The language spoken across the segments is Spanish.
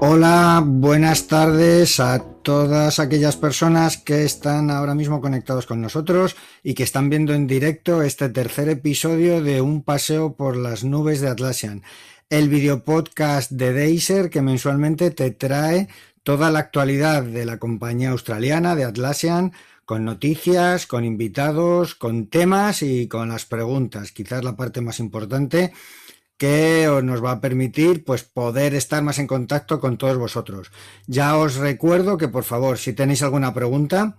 Hola, buenas tardes a todas aquellas personas que están ahora mismo conectados con nosotros y que están viendo en directo este tercer episodio de Un paseo por las nubes de Atlassian, el videopodcast de Deiser que mensualmente te trae toda la actualidad de la compañía australiana de Atlassian con noticias, con invitados, con temas y con las preguntas, quizás la parte más importante que nos va a permitir pues poder estar más en contacto con todos vosotros. Ya os recuerdo que por favor, si tenéis alguna pregunta,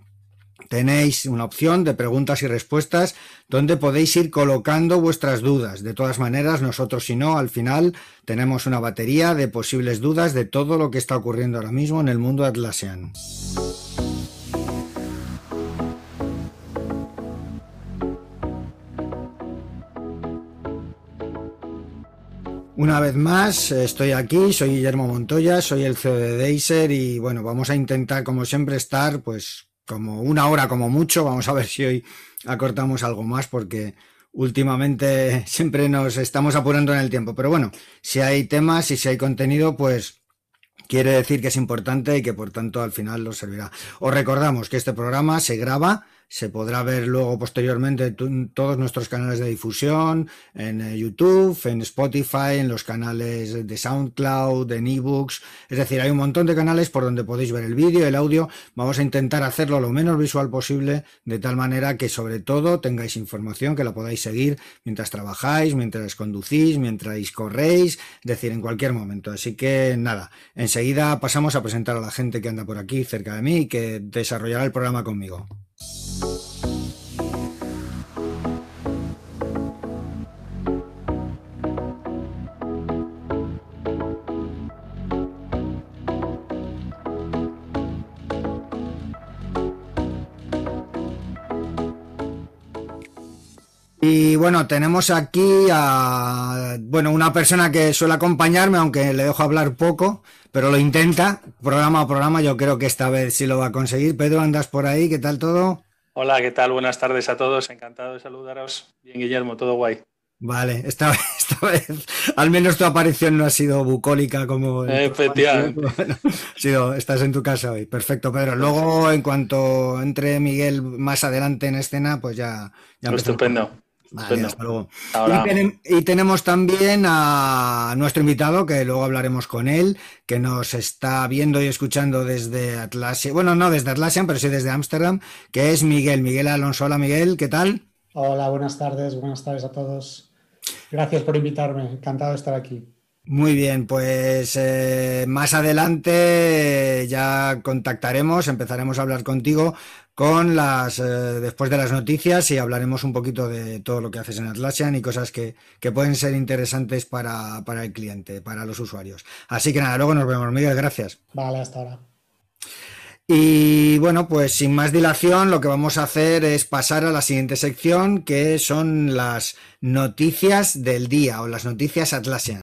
tenéis una opción de preguntas y respuestas donde podéis ir colocando vuestras dudas. De todas maneras, nosotros si no, al final tenemos una batería de posibles dudas de todo lo que está ocurriendo ahora mismo en el mundo Atlassian. Una vez más, estoy aquí, soy Guillermo Montoya, soy el CEO de Deiser y bueno, vamos a intentar como siempre estar pues como una hora como mucho, vamos a ver si hoy acortamos algo más porque últimamente siempre nos estamos apurando en el tiempo, pero bueno, si hay temas y si hay contenido, pues quiere decir que es importante y que por tanto al final nos servirá. Os recordamos que este programa se graba se podrá ver luego posteriormente en todos nuestros canales de difusión, en eh, YouTube, en Spotify, en los canales de SoundCloud, en ebooks. Es decir, hay un montón de canales por donde podéis ver el vídeo, el audio. Vamos a intentar hacerlo lo menos visual posible, de tal manera que sobre todo tengáis información que la podáis seguir mientras trabajáis, mientras conducís, mientras corréis, es decir, en cualquier momento. Así que nada, enseguida pasamos a presentar a la gente que anda por aquí cerca de mí y que desarrollará el programa conmigo. Thank you Y bueno, tenemos aquí a bueno, una persona que suele acompañarme, aunque le dejo hablar poco, pero lo intenta, programa a programa, yo creo que esta vez sí lo va a conseguir. Pedro, andas por ahí, ¿qué tal todo? Hola, ¿qué tal? Buenas tardes a todos, encantado de saludaros. Bien, Guillermo, todo guay. Vale, esta vez, esta vez, al menos tu aparición no ha sido bucólica como... Efectivamente. Bueno, sido, estás en tu casa hoy. Perfecto, Pedro. Luego, en cuanto entre Miguel más adelante en escena, pues ya... ya Estupendo. Vale, hasta luego. Y, tenemos también a nuestro invitado, que luego hablaremos con él, que nos está viendo y escuchando desde Atlassian, bueno, no desde Atlassian, pero sí desde Ámsterdam, que es Miguel. Miguel Alonso. Hola, Miguel, ¿qué tal? Hola, buenas tardes, buenas tardes a todos. Gracias por invitarme, encantado de estar aquí. Muy bien, pues eh, más adelante ya contactaremos, empezaremos a hablar contigo con las eh, después de las noticias y hablaremos un poquito de todo lo que haces en Atlassian y cosas que, pueden ser interesantes para, para, el cliente, para los usuarios. Así que nada, luego nos vemos, Miguel, gracias. Vale, hasta ahora. Y bueno, pues sin más dilación, lo que vamos a hacer es pasar a la siguiente sección, que son las noticias del día o las noticias Atlassian.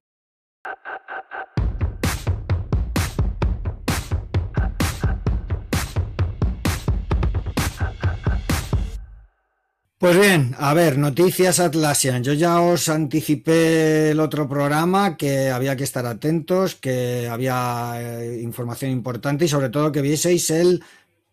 Pues bien, a ver, noticias Atlassian. Yo ya os anticipé el otro programa que había que estar atentos, que había eh, información importante y sobre todo que vieseis el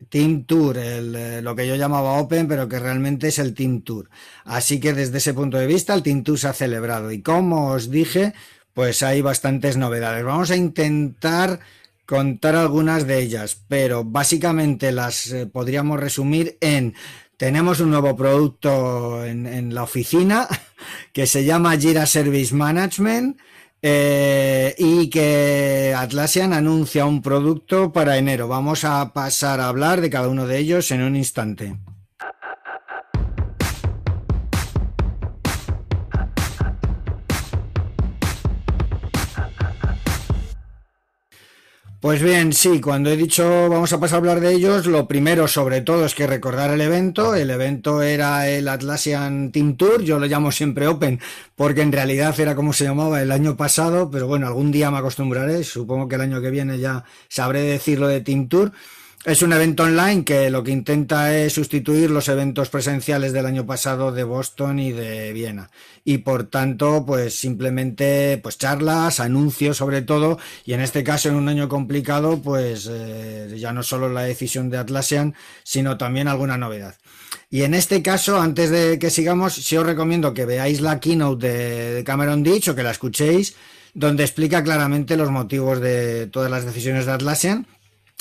Team Tour, eh, lo que yo llamaba Open, pero que realmente es el Team Tour. Así que desde ese punto de vista el Team Tour se ha celebrado y como os dije, pues hay bastantes novedades. Vamos a intentar contar algunas de ellas, pero básicamente las eh, podríamos resumir en tenemos un nuevo producto en, la oficina que se llama Jira Service Management eh, y que Atlassian anuncia un producto para enero. Vamos a pasar a hablar de cada uno de ellos en un instante. Pues bien, sí, cuando he dicho vamos a pasar a hablar de ellos, lo primero sobre todo es que recordar el evento. El evento era el Atlassian Team Tour, yo lo llamo siempre Open porque en realidad era como se llamaba el año pasado, pero bueno, algún día me acostumbraré, supongo que el año que viene ya sabré decirlo de Team Tour. Es un evento online que lo que intenta es sustituir los eventos presenciales del año pasado de Boston y de Viena. Y por tanto, pues simplemente pues charlas, anuncios sobre todo, y en este caso en un año complicado, pues eh, ya no solo la decisión de Atlassian, sino también alguna novedad. Y en este caso, antes de que sigamos, sí os recomiendo que veáis la keynote de Cameron Ditch o que la escuchéis, donde explica claramente los motivos de todas las decisiones de Atlassian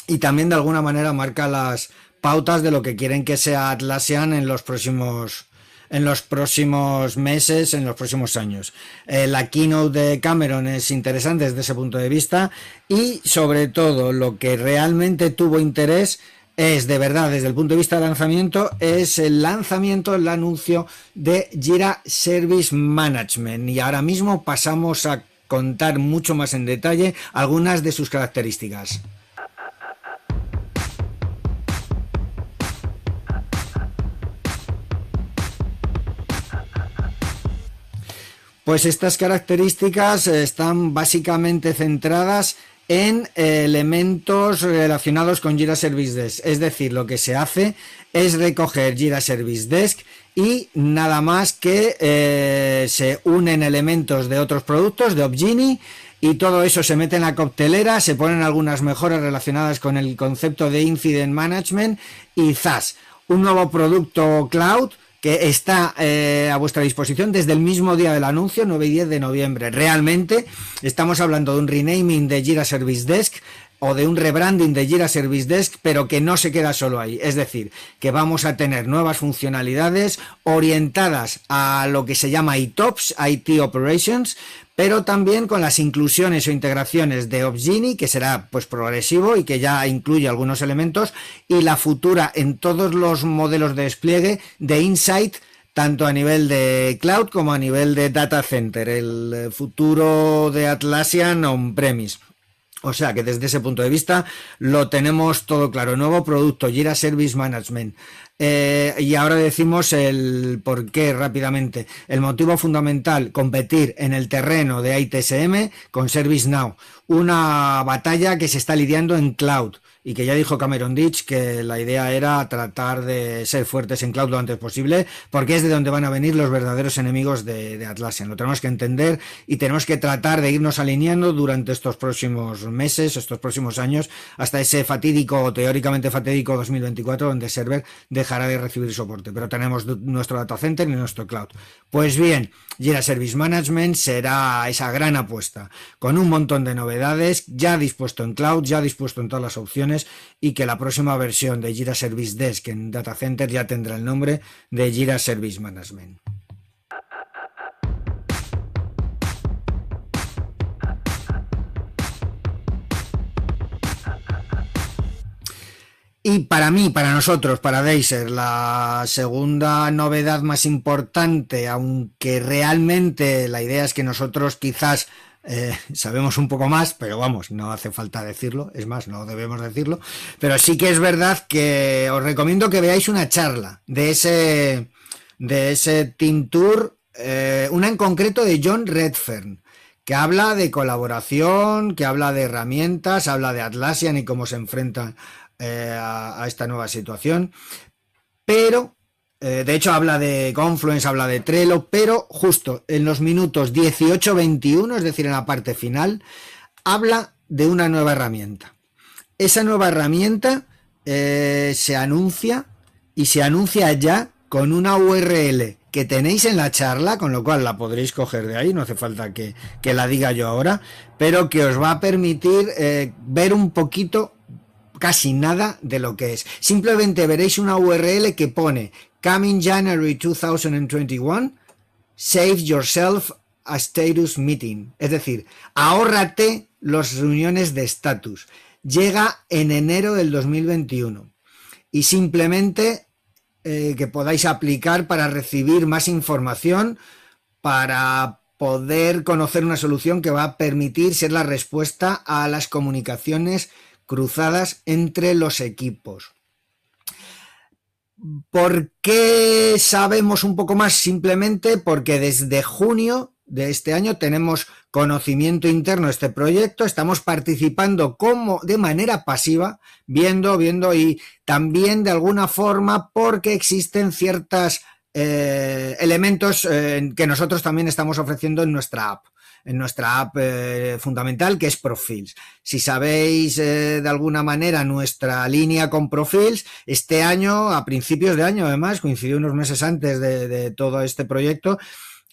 y también de alguna manera marca las pautas de lo que quieren que sea Atlassian en los próximos en los próximos meses, en los próximos años. Eh, la keynote de Cameron es interesante desde ese punto de vista y sobre todo lo que realmente tuvo interés es de verdad desde el punto de vista del lanzamiento es el lanzamiento, el anuncio de Jira Service Management y ahora mismo pasamos a contar mucho más en detalle algunas de sus características. Pues estas características están básicamente centradas en elementos relacionados con Jira Service Desk. Es decir, lo que se hace es recoger Jira Service Desk y nada más que eh, se unen elementos de otros productos, de Opgini, y todo eso se mete en la coctelera, se ponen algunas mejoras relacionadas con el concepto de Incident Management y ¡zas! Un nuevo producto cloud que está eh, a vuestra disposición desde el mismo día del anuncio, 9 y 10 de noviembre. Realmente estamos hablando de un renaming de Jira Service Desk o de un rebranding de Jira Service Desk, pero que no se queda solo ahí. Es decir, que vamos a tener nuevas funcionalidades orientadas a lo que se llama ITOPS, IT Operations, pero también con las inclusiones o integraciones de Opgini, que será pues progresivo y que ya incluye algunos elementos, y la futura en todos los modelos de despliegue de Insight, tanto a nivel de cloud como a nivel de data center, el futuro de Atlassian on-premise. O sea que desde ese punto de vista lo tenemos todo claro. Nuevo producto, Jira Service Management. Eh, y ahora decimos el por qué rápidamente. El motivo fundamental, competir en el terreno de ITSM con ServiceNow. Una batalla que se está lidiando en cloud y que ya dijo Cameron Ditch que la idea era tratar de ser fuertes en cloud lo antes posible, porque es de donde van a venir los verdaderos enemigos de, Atlassian. Lo tenemos que entender y tenemos que tratar de irnos alineando durante estos próximos meses, estos próximos años, hasta ese fatídico o teóricamente fatídico 2024, donde Server dejará de recibir soporte. Pero tenemos nuestro data center y nuestro cloud. Pues bien, Jira Service Management será esa gran apuesta, con un montón de novedades, ya dispuesto en cloud, ya dispuesto en todas las opciones, y que la próxima versión de Jira Service Desk en Data Center ya tendrá el nombre de Jira Service Management. Y para mí, para nosotros, para Deiser, la segunda novedad más importante, aunque realmente la idea es que nosotros quizás eh, sabemos un poco más, pero vamos, no hace falta decirlo, es más, no debemos decirlo, pero sí que es verdad que os recomiendo que veáis una charla de ese, de ese Team Tour, eh, una en concreto de John Redfern que habla de colaboración, que habla de herramientas, habla de Atlassian y cómo se enfrentan eh, a, esta nueva situación. Pero, eh, de hecho, habla de Confluence, habla de Trello, pero justo en los minutos 18-21, es decir, en la parte final, habla de una nueva herramienta. Esa nueva herramienta eh, se anuncia y se anuncia ya con una URL que tenéis en la charla, con lo cual la podréis coger de ahí, no hace falta que, la diga yo ahora, pero que os va a permitir ver un poquito casi nada de lo que es. Simplemente veréis una URL que pone Coming January 2021, Save Yourself a Status Meeting. Es decir, ahórrate las reuniones de estatus. Llega en enero del 2021. Y simplemente eh, que podáis aplicar para recibir más información, para poder conocer una solución que va a permitir ser la respuesta a las comunicaciones cruzadas entre los equipos. ¿Por qué sabemos un poco más? Simplemente porque desde junio de este año, tenemos conocimiento interno de este proyecto, estamos participando como de manera pasiva, viendo, viendo y también de alguna forma porque existen ciertos eh, elementos eh, que nosotros también estamos ofreciendo en nuestra app en nuestra app eh, fundamental que es Profils. Si sabéis eh, de alguna manera nuestra línea con Profils, este año, a principios de año además, coincidió unos meses antes de, todo este proyecto,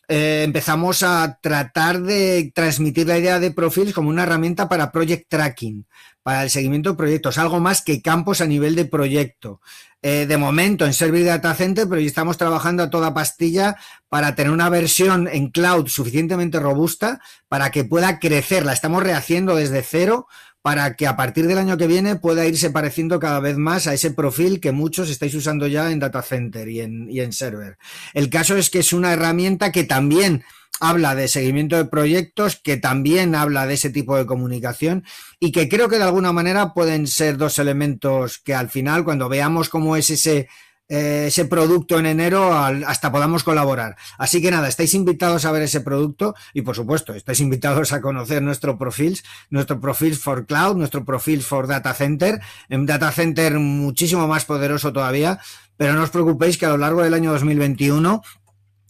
eh, empezamos a tratar de transmitir la idea de Profils como una herramienta para project tracking, para el seguimiento de proyectos, algo más que campos a nivel de proyecto. Eh, de momento en Service Data Center, pero estamos trabajando a toda pastilla para tener una versión en cloud suficientemente robusta para que pueda crecer. La estamos rehaciendo desde cero para que a partir del año que viene pueda irse pareciendo cada vez más a ese perfil que muchos estáis usando ya en data center y en, y en server. El caso es que es una herramienta que también habla de seguimiento de proyectos, que también habla de ese tipo de comunicación y que creo que de alguna manera pueden ser dos elementos que al final, cuando veamos cómo es ese, eh, ese producto en enero, hasta podamos colaborar. Así que nada, estáis invitados a ver ese producto y por supuesto, estáis invitados a conocer nuestro profil, nuestro profil for cloud, nuestro profil for data center, en data center muchísimo más poderoso todavía, pero no os preocupéis que a lo largo del año 2021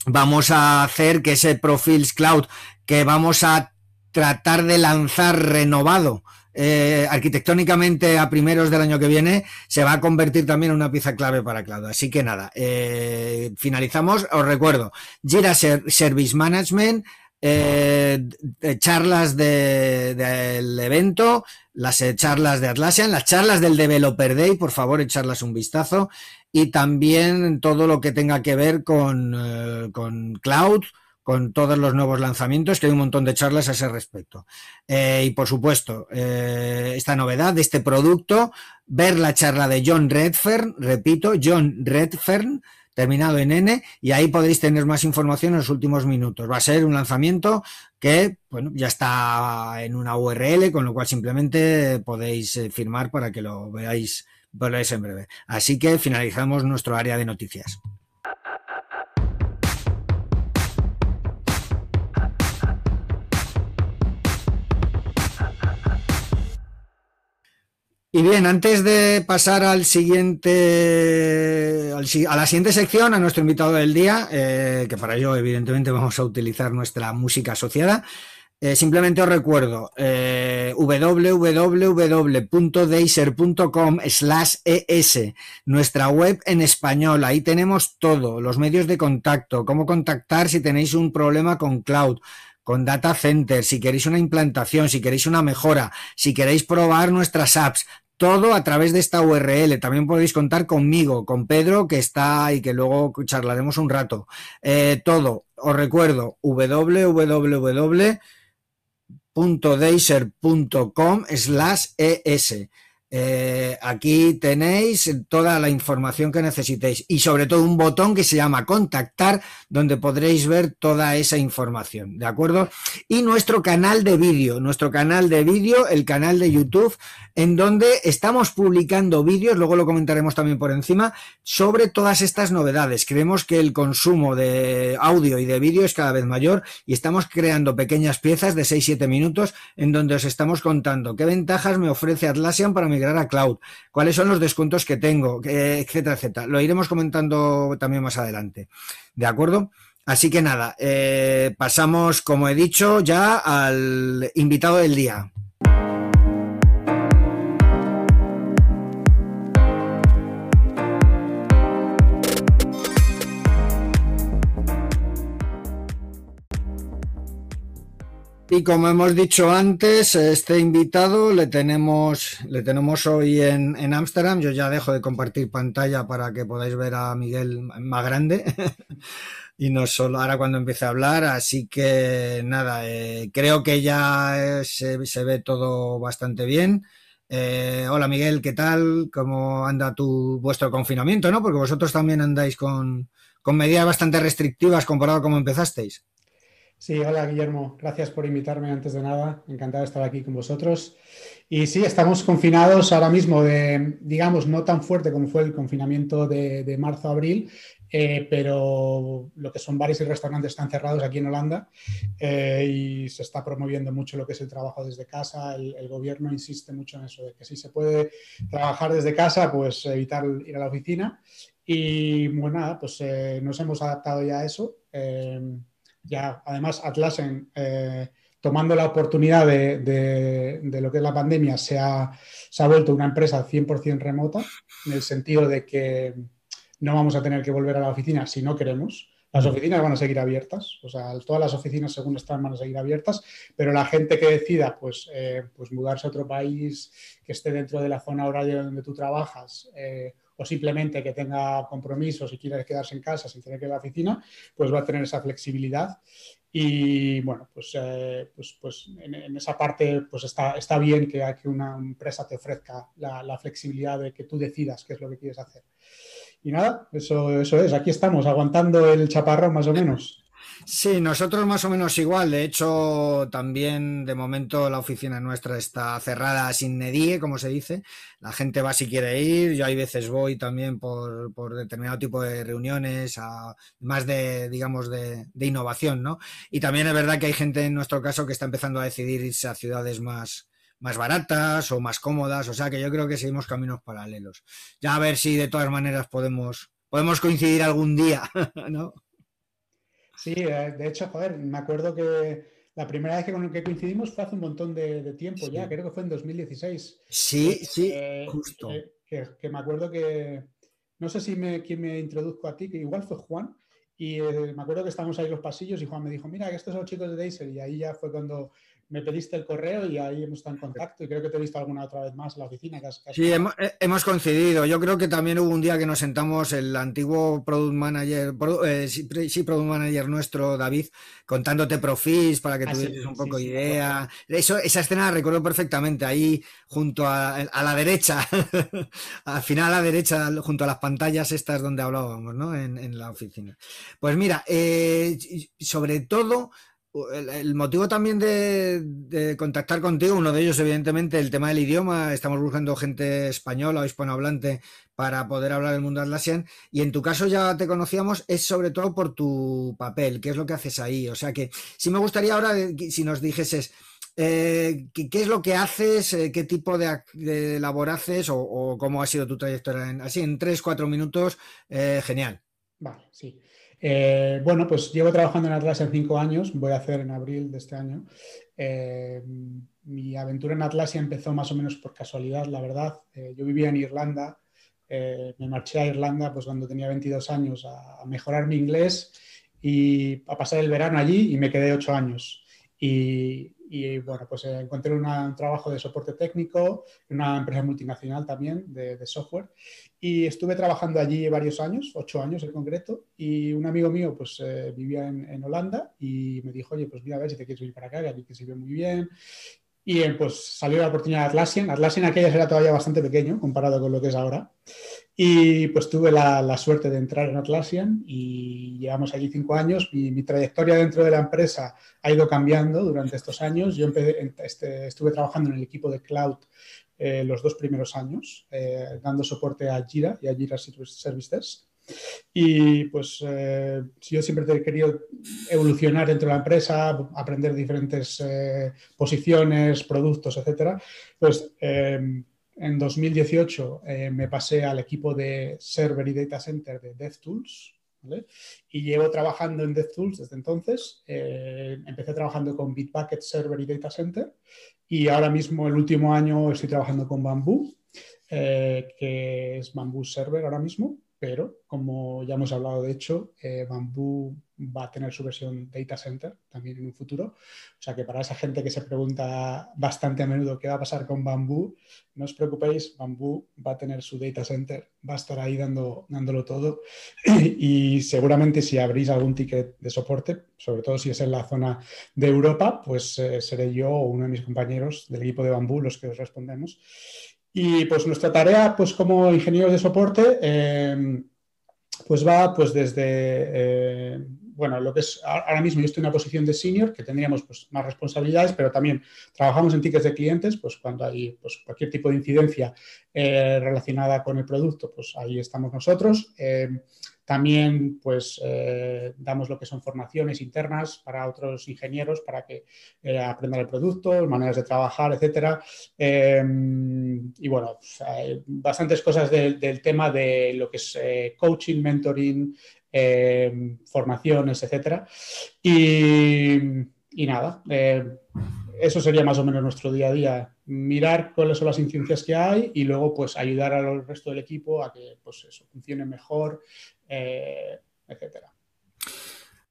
vamos a hacer que ese Profils Cloud que vamos a tratar de lanzar renovado eh, arquitectónicamente a primeros del año que viene se va a convertir también en una pieza clave para Cloud. Así que nada, eh, finalizamos. Os recuerdo, Jira Service Management, eh, charlas del evento, las charlas de Atlassian, las charlas del Developer Day, por favor, echarlas un vistazo y también todo lo que tenga que ver con, con cloud, con todos los nuevos lanzamientos, que hay un montón de charlas a ese respecto. Eh, y por supuesto, eh, esta novedad de este producto, ver la charla de John Redfern, repito, John Redfern, terminado en N, y ahí podréis tener más información en los últimos minutos. Va a ser un lanzamiento que, bueno, ya está en una URL, con lo cual simplemente podéis firmar para que lo veáis volvéis en breve. Así que finalizamos nuestro área de noticias. Y bien, antes de pasar al siguiente, a la siguiente sección, a nuestro invitado del día, eh, que para ello evidentemente vamos a utilizar nuestra música asociada, eh, simplemente os recuerdo eh, www.deiser.com slash es, nuestra web en español. Ahí tenemos todo, los medios de contacto, cómo contactar si tenéis un problema con cloud, con data center, si queréis una implantación, si queréis una mejora, si queréis probar nuestras apps, todo a través de esta URL. También podéis contar conmigo, con Pedro, que está y que luego charlaremos un rato. Eh, todo, os recuerdo, www .deiser.com slash es. Eh, aquí tenéis toda la información que necesitéis y sobre todo un botón que se llama contactar donde podréis ver toda esa información, ¿de acuerdo? Y nuestro canal de vídeo, nuestro canal de vídeo, el canal de YouTube, en donde estamos publicando vídeos, luego lo comentaremos también por encima, sobre todas estas novedades. Creemos que el consumo de audio y de vídeo es cada vez mayor y estamos creando pequeñas piezas de 6-7 minutos en donde os estamos contando qué ventajas me ofrece Atlassian para migrar a cloud, cuáles son los descuentos que tengo, etcétera, etcétera. Lo iremos comentando también más adelante. ¿De acuerdo? Así que nada, eh, pasamos, como he dicho, ya al invitado del día. Y como hemos dicho antes, este invitado le tenemos, le tenemos hoy en Ámsterdam. Yo ya dejo de compartir pantalla para que podáis ver a Miguel más grande. y no solo ahora cuando empiece a hablar. Así que nada, eh, creo que ya se, ve todo bastante bien. Eh, hola Miguel, ¿qué tal? ¿Cómo anda tu vuestro confinamiento? ¿no? Porque vosotros también andáis con, con medidas bastante restrictivas comparado a cómo empezasteis. Sí, hola Guillermo, gracias por invitarme antes de nada, encantado de estar aquí con vosotros. Y sí, estamos confinados ahora mismo, de, digamos, no tan fuerte como fue el confinamiento de, marzo-abril, eh, pero lo que son bares y restaurantes están cerrados aquí en Holanda eh, y se está promoviendo mucho lo que es el trabajo desde casa. El, gobierno insiste mucho en eso, de que si se puede trabajar desde casa, pues evitar ir a la oficina. Y bueno, nada, pues eh, nos hemos adaptado ya a eso ya además Atlasen, eh, tomando la oportunidad de, lo que es la pandemia, se ha, se ha vuelto una empresa 100% remota, en el sentido de que no vamos a tener que volver a la oficina si no queremos. Las oficinas van a seguir abiertas, o sea, todas las oficinas según están van a seguir abiertas, pero la gente que decida pues, eh, pues mudarse a otro país, que esté dentro de la zona horaria donde tú trabajas, eh, o simplemente que tenga compromisos y quiera quedarse en casa sin tener que ir a la oficina, pues va a tener esa flexibilidad. Y bueno, pues, eh, pues, pues en, esa parte pues está, está bien que, que una empresa te ofrezca la, flexibilidad de que tú decidas qué es lo que quieres hacer. Y nada, eso, eso es, aquí estamos, aguantando el chaparrón más o menos. Sí, nosotros más o menos igual. De hecho, también de momento la oficina nuestra está cerrada sin nedie, como se dice. La gente va si quiere ir. Yo hay veces voy también por, por determinado tipo de reuniones, más de, digamos, de, de, innovación, ¿no? Y también es verdad que hay gente en nuestro caso que está empezando a decidir irse a ciudades más, más baratas o más cómodas. O sea que yo creo que seguimos caminos paralelos. Ya a ver si de todas maneras podemos, podemos coincidir algún día, ¿no? Sí, eh, de hecho, joder, me acuerdo que la primera vez que, con el que coincidimos fue hace un montón de, tiempo ya, creo que fue en 2016. Sí, sí, eh, justo. Eh, que, me acuerdo que, no sé si me, quién me introduzco a ti, que igual fue Juan, y me acuerdo que estábamos ahí en los pasillos y Juan me dijo, mira, que estos son los chicos de Deiser, y ahí ya fue cuando me pediste el correo y ahí hemos estado en contacto y creo que te he visto alguna otra vez más en la oficina. Sí, eh, hemos, coincidido. Yo creo que también hubo un día que nos sentamos el antiguo product manager, eh, sí, product manager nuestro, David, contándote profis para que ah, tuvieses un poco de idea. Eso, esa escena la recuerdo perfectamente, ahí junto a, la derecha, al final a la derecha, junto a las pantallas estas donde hablábamos, ¿no? En, la oficina. Pues mira, eh, sobre todo el, motivo también de, contactar contigo, uno de ellos, evidentemente, el tema del idioma. Estamos buscando gente española o hispanohablante para poder hablar del mundo Atlassian. Y en tu caso ya te conocíamos, es sobre todo por tu papel, qué es lo que haces ahí. O sea que sí me gustaría ahora, si nos dijeses, eh, ¿qué, es lo que haces? Eh, ¿Qué tipo de, labor haces? O, cómo ha sido tu trayectoria? así, en tres, cuatro minutos, eh, genial. Vale, sí. Eh, bueno, pues llevo trabajando en Atlassian cinco años, voy a hacer en abril de este año. Eh, mi aventura en Atlassian empezó más o menos por casualidad, la verdad. Eh, yo vivía en Irlanda, me marché a Irlanda pues cuando tenía 22 años a, a, mejorar mi inglés y a pasar el verano allí y me quedé ocho años. Y, bueno, pues encontré un trabajo de soporte técnico en una empresa multinacional también de, software y estuve trabajando allí varios años, ocho años en concreto, y un amigo mío pues eh, vivía en, Holanda y me dijo, oye, pues mira a ver si te quieres venir para acá, que aquí te sirve muy bien. Y eh, pues salió la oportunidad de Atlassian. Atlassian aquella era todavía bastante pequeño comparado con lo que es ahora. Y pues tuve la, suerte de entrar en Atlassian y llevamos allí cinco años. Mi, mi, trayectoria dentro de la empresa ha ido cambiando durante estos años. Yo este, estuve trabajando en el equipo de cloud eh, los dos primeros años, eh, dando soporte a Jira y a Jira Services. Y pues eh, yo siempre he querido evolucionar dentro de la empresa, aprender diferentes posiciones, productos, etcétera. Pues en 2018 eh, me pasé al equipo de Server y Data Center de DevTools. ¿vale? Y llevo trabajando en DevTools desde entonces. Eh, empecé trabajando con Bitbucket Server y Data Center y ahora mismo el último año estoy trabajando con Bamboo, eh, que es Bamboo Server ahora mismo pero como ya hemos hablado, de hecho, eh, Bamboo va a tener su versión Data Center también en un futuro. O sea que para esa gente que se pregunta bastante a menudo qué va a pasar con Bamboo, no os preocupéis, Bamboo va a tener su Data Center, va a estar ahí dando, dándolo todo. y seguramente si abrís algún ticket de soporte, sobre todo si es en la zona de Europa, pues eh, seré yo o uno de mis compañeros del equipo de Bamboo los que os respondemos. Y pues nuestra tarea, pues como ingenieros de soporte, em, pues va pues desde, eh, bueno, lo que es ahora mismo yo estoy en una posición de senior, que tendríamos pues, más responsabilidades, pero también trabajamos en tickets de clientes, pues cuando hay pues, cualquier tipo de incidencia eh, relacionada con el producto, pues ahí estamos nosotros. Eh, también pues eh, damos lo que son formaciones internas para otros ingenieros para que eh, aprendan el producto, maneras de trabajar, etcétera. Em, y bueno, bastantes cosas del tema de lo que es eh, coaching, mentoring, em, formaciones, etcétera. Y, y nada, eso sería más o menos nuestro día a día. Mirar cuáles son las incidencias que hay y luego pues ayudar al resto del equipo a que pues eso funcione mejor eh, etcétera.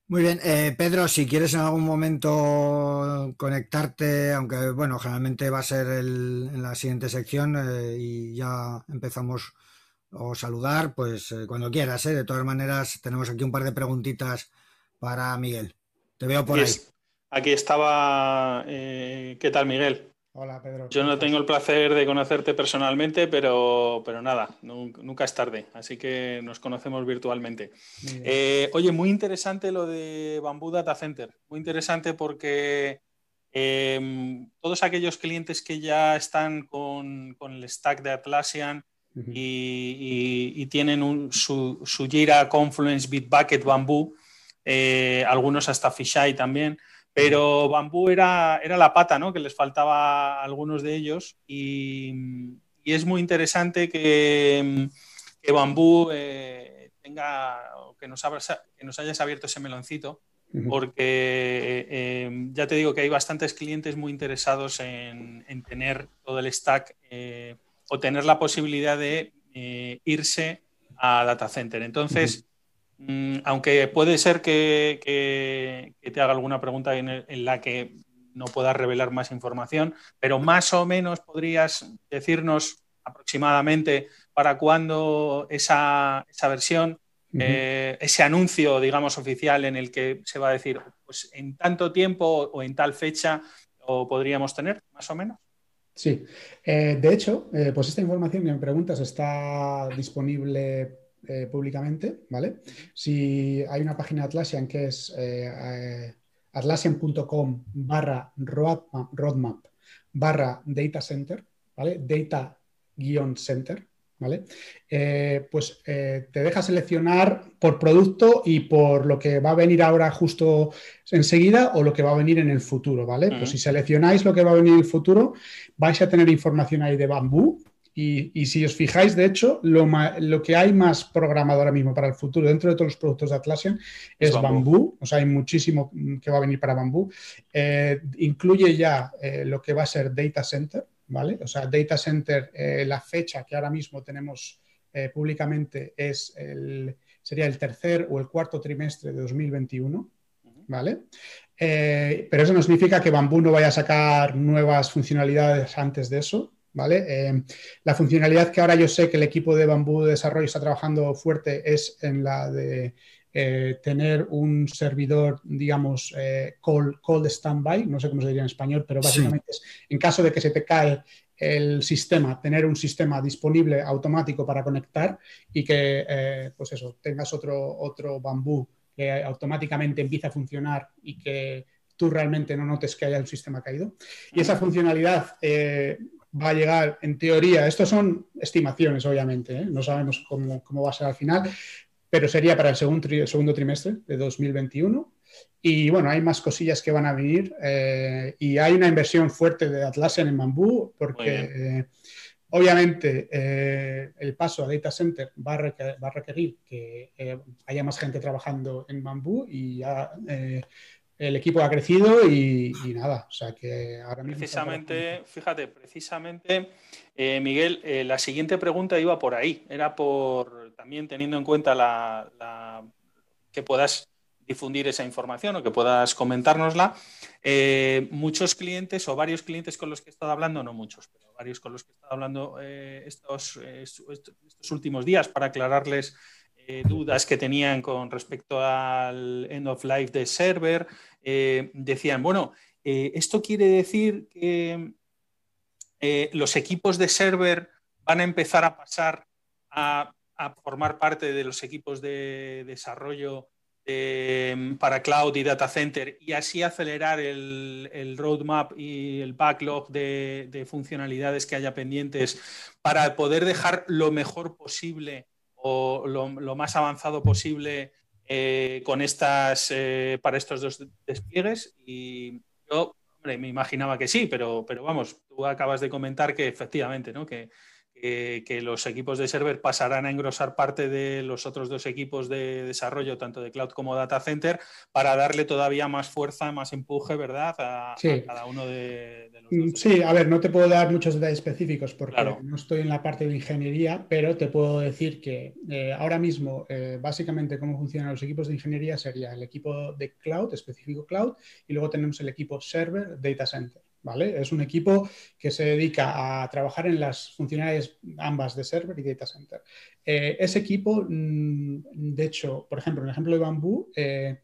Muy bien, eh, Pedro, si quieres en algún momento conectarte, aunque bueno, generalmente va a ser en la siguiente sección eh, y ya empezamos a saludar, pues cuando quieras, de todas maneras tenemos aquí un par de preguntitas para Miguel. Te veo por ahí. Aquí estaba, ¿qué tal Miguel? Hola, Pedro. Yo no tengo el placer de conocerte personalmente, pero, pero nada, nunca es tarde, así que nos conocemos virtualmente. Eh, oye, muy interesante lo de Bamboo Data Center, muy interesante porque em, todos aquellos clientes que ya están con, el stack de Atlassian y, tienen su, su, Jira, Confluence, Bitbucket, Bamboo, eh, algunos hasta Fisheye también, pero Bambú era, era la pata ¿no? que les faltaba a algunos de ellos. Y, es muy interesante que, que Bambú eh, tenga, que nos, que nos hayas abierto ese meloncito porque eh, ya te digo que hay bastantes clientes muy interesados en, tener todo el stack eh, o tener la posibilidad de irse a data center. Entonces, Mm, aunque puede ser que, te haga alguna pregunta en, la que no puedas revelar más información, pero más o menos podrías decirnos aproximadamente para cuándo esa, versión, eh, ese anuncio, digamos, oficial en el que se va a decir, pues en tanto tiempo o en tal fecha lo podríamos tener, más o menos. Sí, eh, de hecho, eh, pues esta información que me preguntas está disponible eh, públicamente, ¿vale? Si hay una página de Atlassian que es atlassian.com barra roadmap, barra data center, ¿vale? Data-center, ¿vale? pues te deja seleccionar por producto y por lo que va a venir ahora justo enseguida o lo que va a venir en el futuro, ¿vale? Pues si seleccionáis lo que va a venir en el futuro, vais a tener información ahí de bambú, y, si os fijáis, de hecho, lo, que hay más programado ahora mismo para el futuro dentro de todos los productos de Atlassian es, bambú. O sea, hay muchísimo que va a venir para bambú. Eh, incluye ya eh, lo que va a ser Data Center, ¿vale? O sea, Data Center, eh, la fecha que ahora mismo tenemos públicamente es el, sería el tercer o el cuarto trimestre de 2021. ¿Vale? pero eso no significa que Bambú no vaya a sacar nuevas funcionalidades antes de eso. ¿vale? Eh, la funcionalidad que ahora yo sé que el equipo de Bambú de desarrollo está trabajando fuerte es en la de eh, tener un servidor, digamos, eh, call, call standby, no sé cómo se diría en español, pero básicamente es en caso de que se te cae el sistema, tener un sistema disponible automático para conectar y que, pues eso, tengas otro, otro bambú que automáticamente empiece a funcionar y que tú realmente no notes que haya el sistema caído. Y esa funcionalidad va a llegar, en teoría, estos son estimaciones, obviamente, ¿eh? no sabemos cómo, va a ser al final, pero sería para el segundo, segundo trimestre de 2021. Y bueno, hay más cosillas que van a venir eh, y hay una inversión fuerte de Atlassian en Bambú porque eh, obviamente el paso a Data Center va a requerir, que haya más gente trabajando en Bambú y ya el equipo ha crecido y, nada, o sea que ahora mismo... Precisamente, fíjate, precisamente, eh, Miguel, eh, la siguiente pregunta iba por ahí, era por también teniendo en cuenta que puedas difundir esa información o que puedas comentárnosla. Eh, muchos clientes o varios clientes con los que he estado hablando, no muchos, pero varios con los que he estado hablando estos, estos últimos días para aclararles eh, dudas que tenían con respecto al end of life de server, eh, decían, bueno, eh, esto quiere decir que los equipos de server van a empezar a pasar a, formar parte de los equipos de desarrollo para cloud y data center y así acelerar el, roadmap y el backlog de, funcionalidades que haya pendientes para poder dejar lo mejor posible o lo, más avanzado posible eh, con estas eh, para estos dos despliegues y yo me imaginaba que sí, pero, pero vamos, tú acabas de comentar que efectivamente, ¿no? Que, que, los equipos de server pasarán a engrosar parte de los otros dos equipos de desarrollo, tanto de cloud como data center, para darle todavía más fuerza, más empuje, ¿verdad? A, cada uno de, los dos. Mm, sí, a ver, no te puedo dar muchos detalles específicos porque no estoy en la parte de ingeniería, pero te puedo decir que eh, ahora mismo, eh, básicamente, cómo funcionan los equipos de ingeniería sería el equipo de cloud, específico cloud, y luego tenemos el equipo server, data center. Es un equipo que se dedica a trabajar en las funcionalidades ambas de server y data center. Eh, ese equipo, mm, de hecho, por ejemplo, en el ejemplo de Bamboo, eh,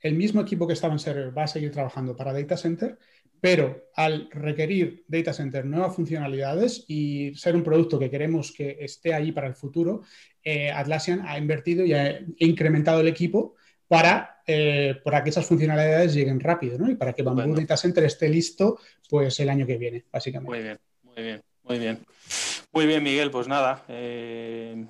el mismo equipo que estaba en server va a seguir trabajando para data center, pero al requerir data center nuevas funcionalidades y ser un producto que queremos que esté ahí para el futuro, eh, Atlassian ha invertido y ha incrementado el equipo para, eh, para que esas funcionalidades lleguen rápido, ¿no? Y para que Bamboo Data Center esté listo, pues el año que viene, básicamente. Muy bien, muy bien, muy bien. Muy bien, Miguel, pues nada, eh,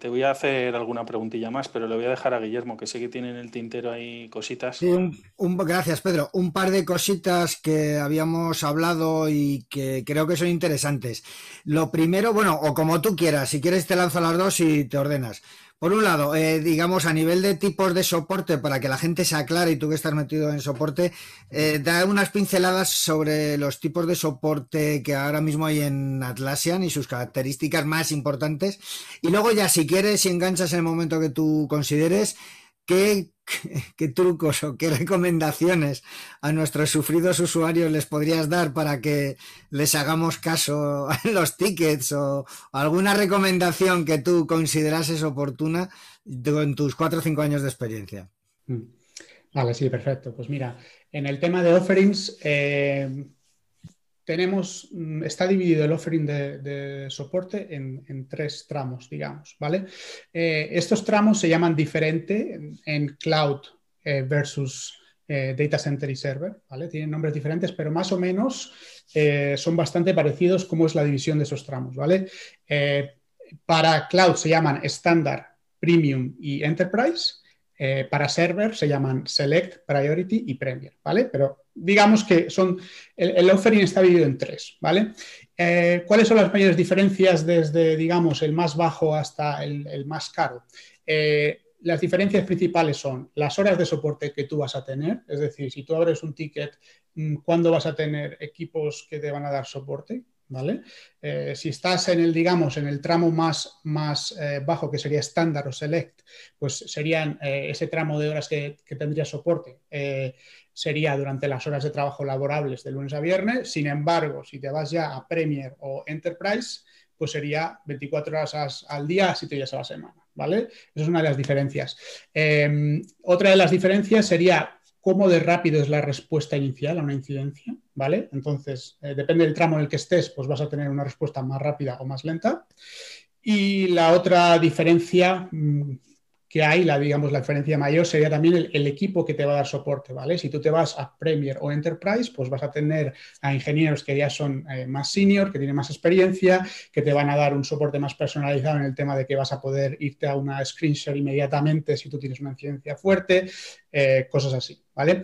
te voy a hacer alguna preguntilla más, pero le voy a dejar a Guillermo, que sé que tiene en el tintero ahí cositas. Sí, un, gracias, Pedro. Un par de cositas que habíamos hablado y que creo que son interesantes. Lo primero, bueno, o como tú quieras, si quieres te lanzo las dos y te ordenas. Por un lado, eh, digamos, a nivel de tipos de soporte, para que la gente se aclare y tú que estás metido en soporte, eh, da unas pinceladas sobre los tipos de soporte que ahora mismo hay en Atlassian y sus características más importantes. Y luego ya, si quieres, si enganchas en el momento que tú consideres, ¿qué, qué trucos o qué recomendaciones a nuestros sufridos usuarios les podrías dar para que les hagamos caso en los tickets o alguna recomendación que tú considerases oportuna en tus cuatro o cinco años de experiencia? Mm. Vale, sí, perfecto. Pues mira, en el tema de offerings, eh, tenemos, mm, está dividido el offering de, soporte en, tres tramos, digamos, ¿vale? Eh, estos tramos se llaman diferente en, cloud eh, versus eh, data center y server, ¿vale? Tienen nombres diferentes, pero más o menos son bastante parecidos como es la división de esos tramos, ¿vale? para cloud se llaman estándar, premium y enterprise. Para server se llaman Select, Priority y Premier, ¿vale? Pero digamos que son, el, offering está dividido en tres, ¿vale? Eh, ¿Cuáles son las mayores diferencias desde, digamos, el más bajo hasta el, más caro? Eh, las diferencias principales son las horas de soporte que tú vas a tener, es decir, si tú abres un ticket, mm, ¿cuándo vas a tener equipos que te van a dar soporte? ¿Vale? Eh, si estás en el, digamos, en el tramo más, más bajo, que sería estándar o select, pues serían ese tramo de horas que, que tendría soporte sería durante las horas de trabajo laborables de lunes a viernes. Sin embargo, si te vas ya a Premier o Enterprise, pues sería 24 horas al día, 7 días a la semana, ¿vale? Esa es una de las diferencias. Em, otra de las diferencias sería cómo de rápido es la respuesta inicial a una incidencia, ¿vale? Entonces, eh, depende del tramo en el que estés, pues vas a tener una respuesta más rápida o más lenta. Y la otra diferencia mm, que hay, la, digamos, la diferencia mayor sería también el, equipo que te va a dar soporte, ¿vale? Si tú te vas a Premier o Enterprise, pues vas a tener a ingenieros que ya son eh, más senior, que tienen más experiencia, que te van a dar un soporte más personalizado en el tema de que vas a poder irte a una screen share inmediatamente si tú tienes una incidencia fuerte, eh, cosas así, ¿vale?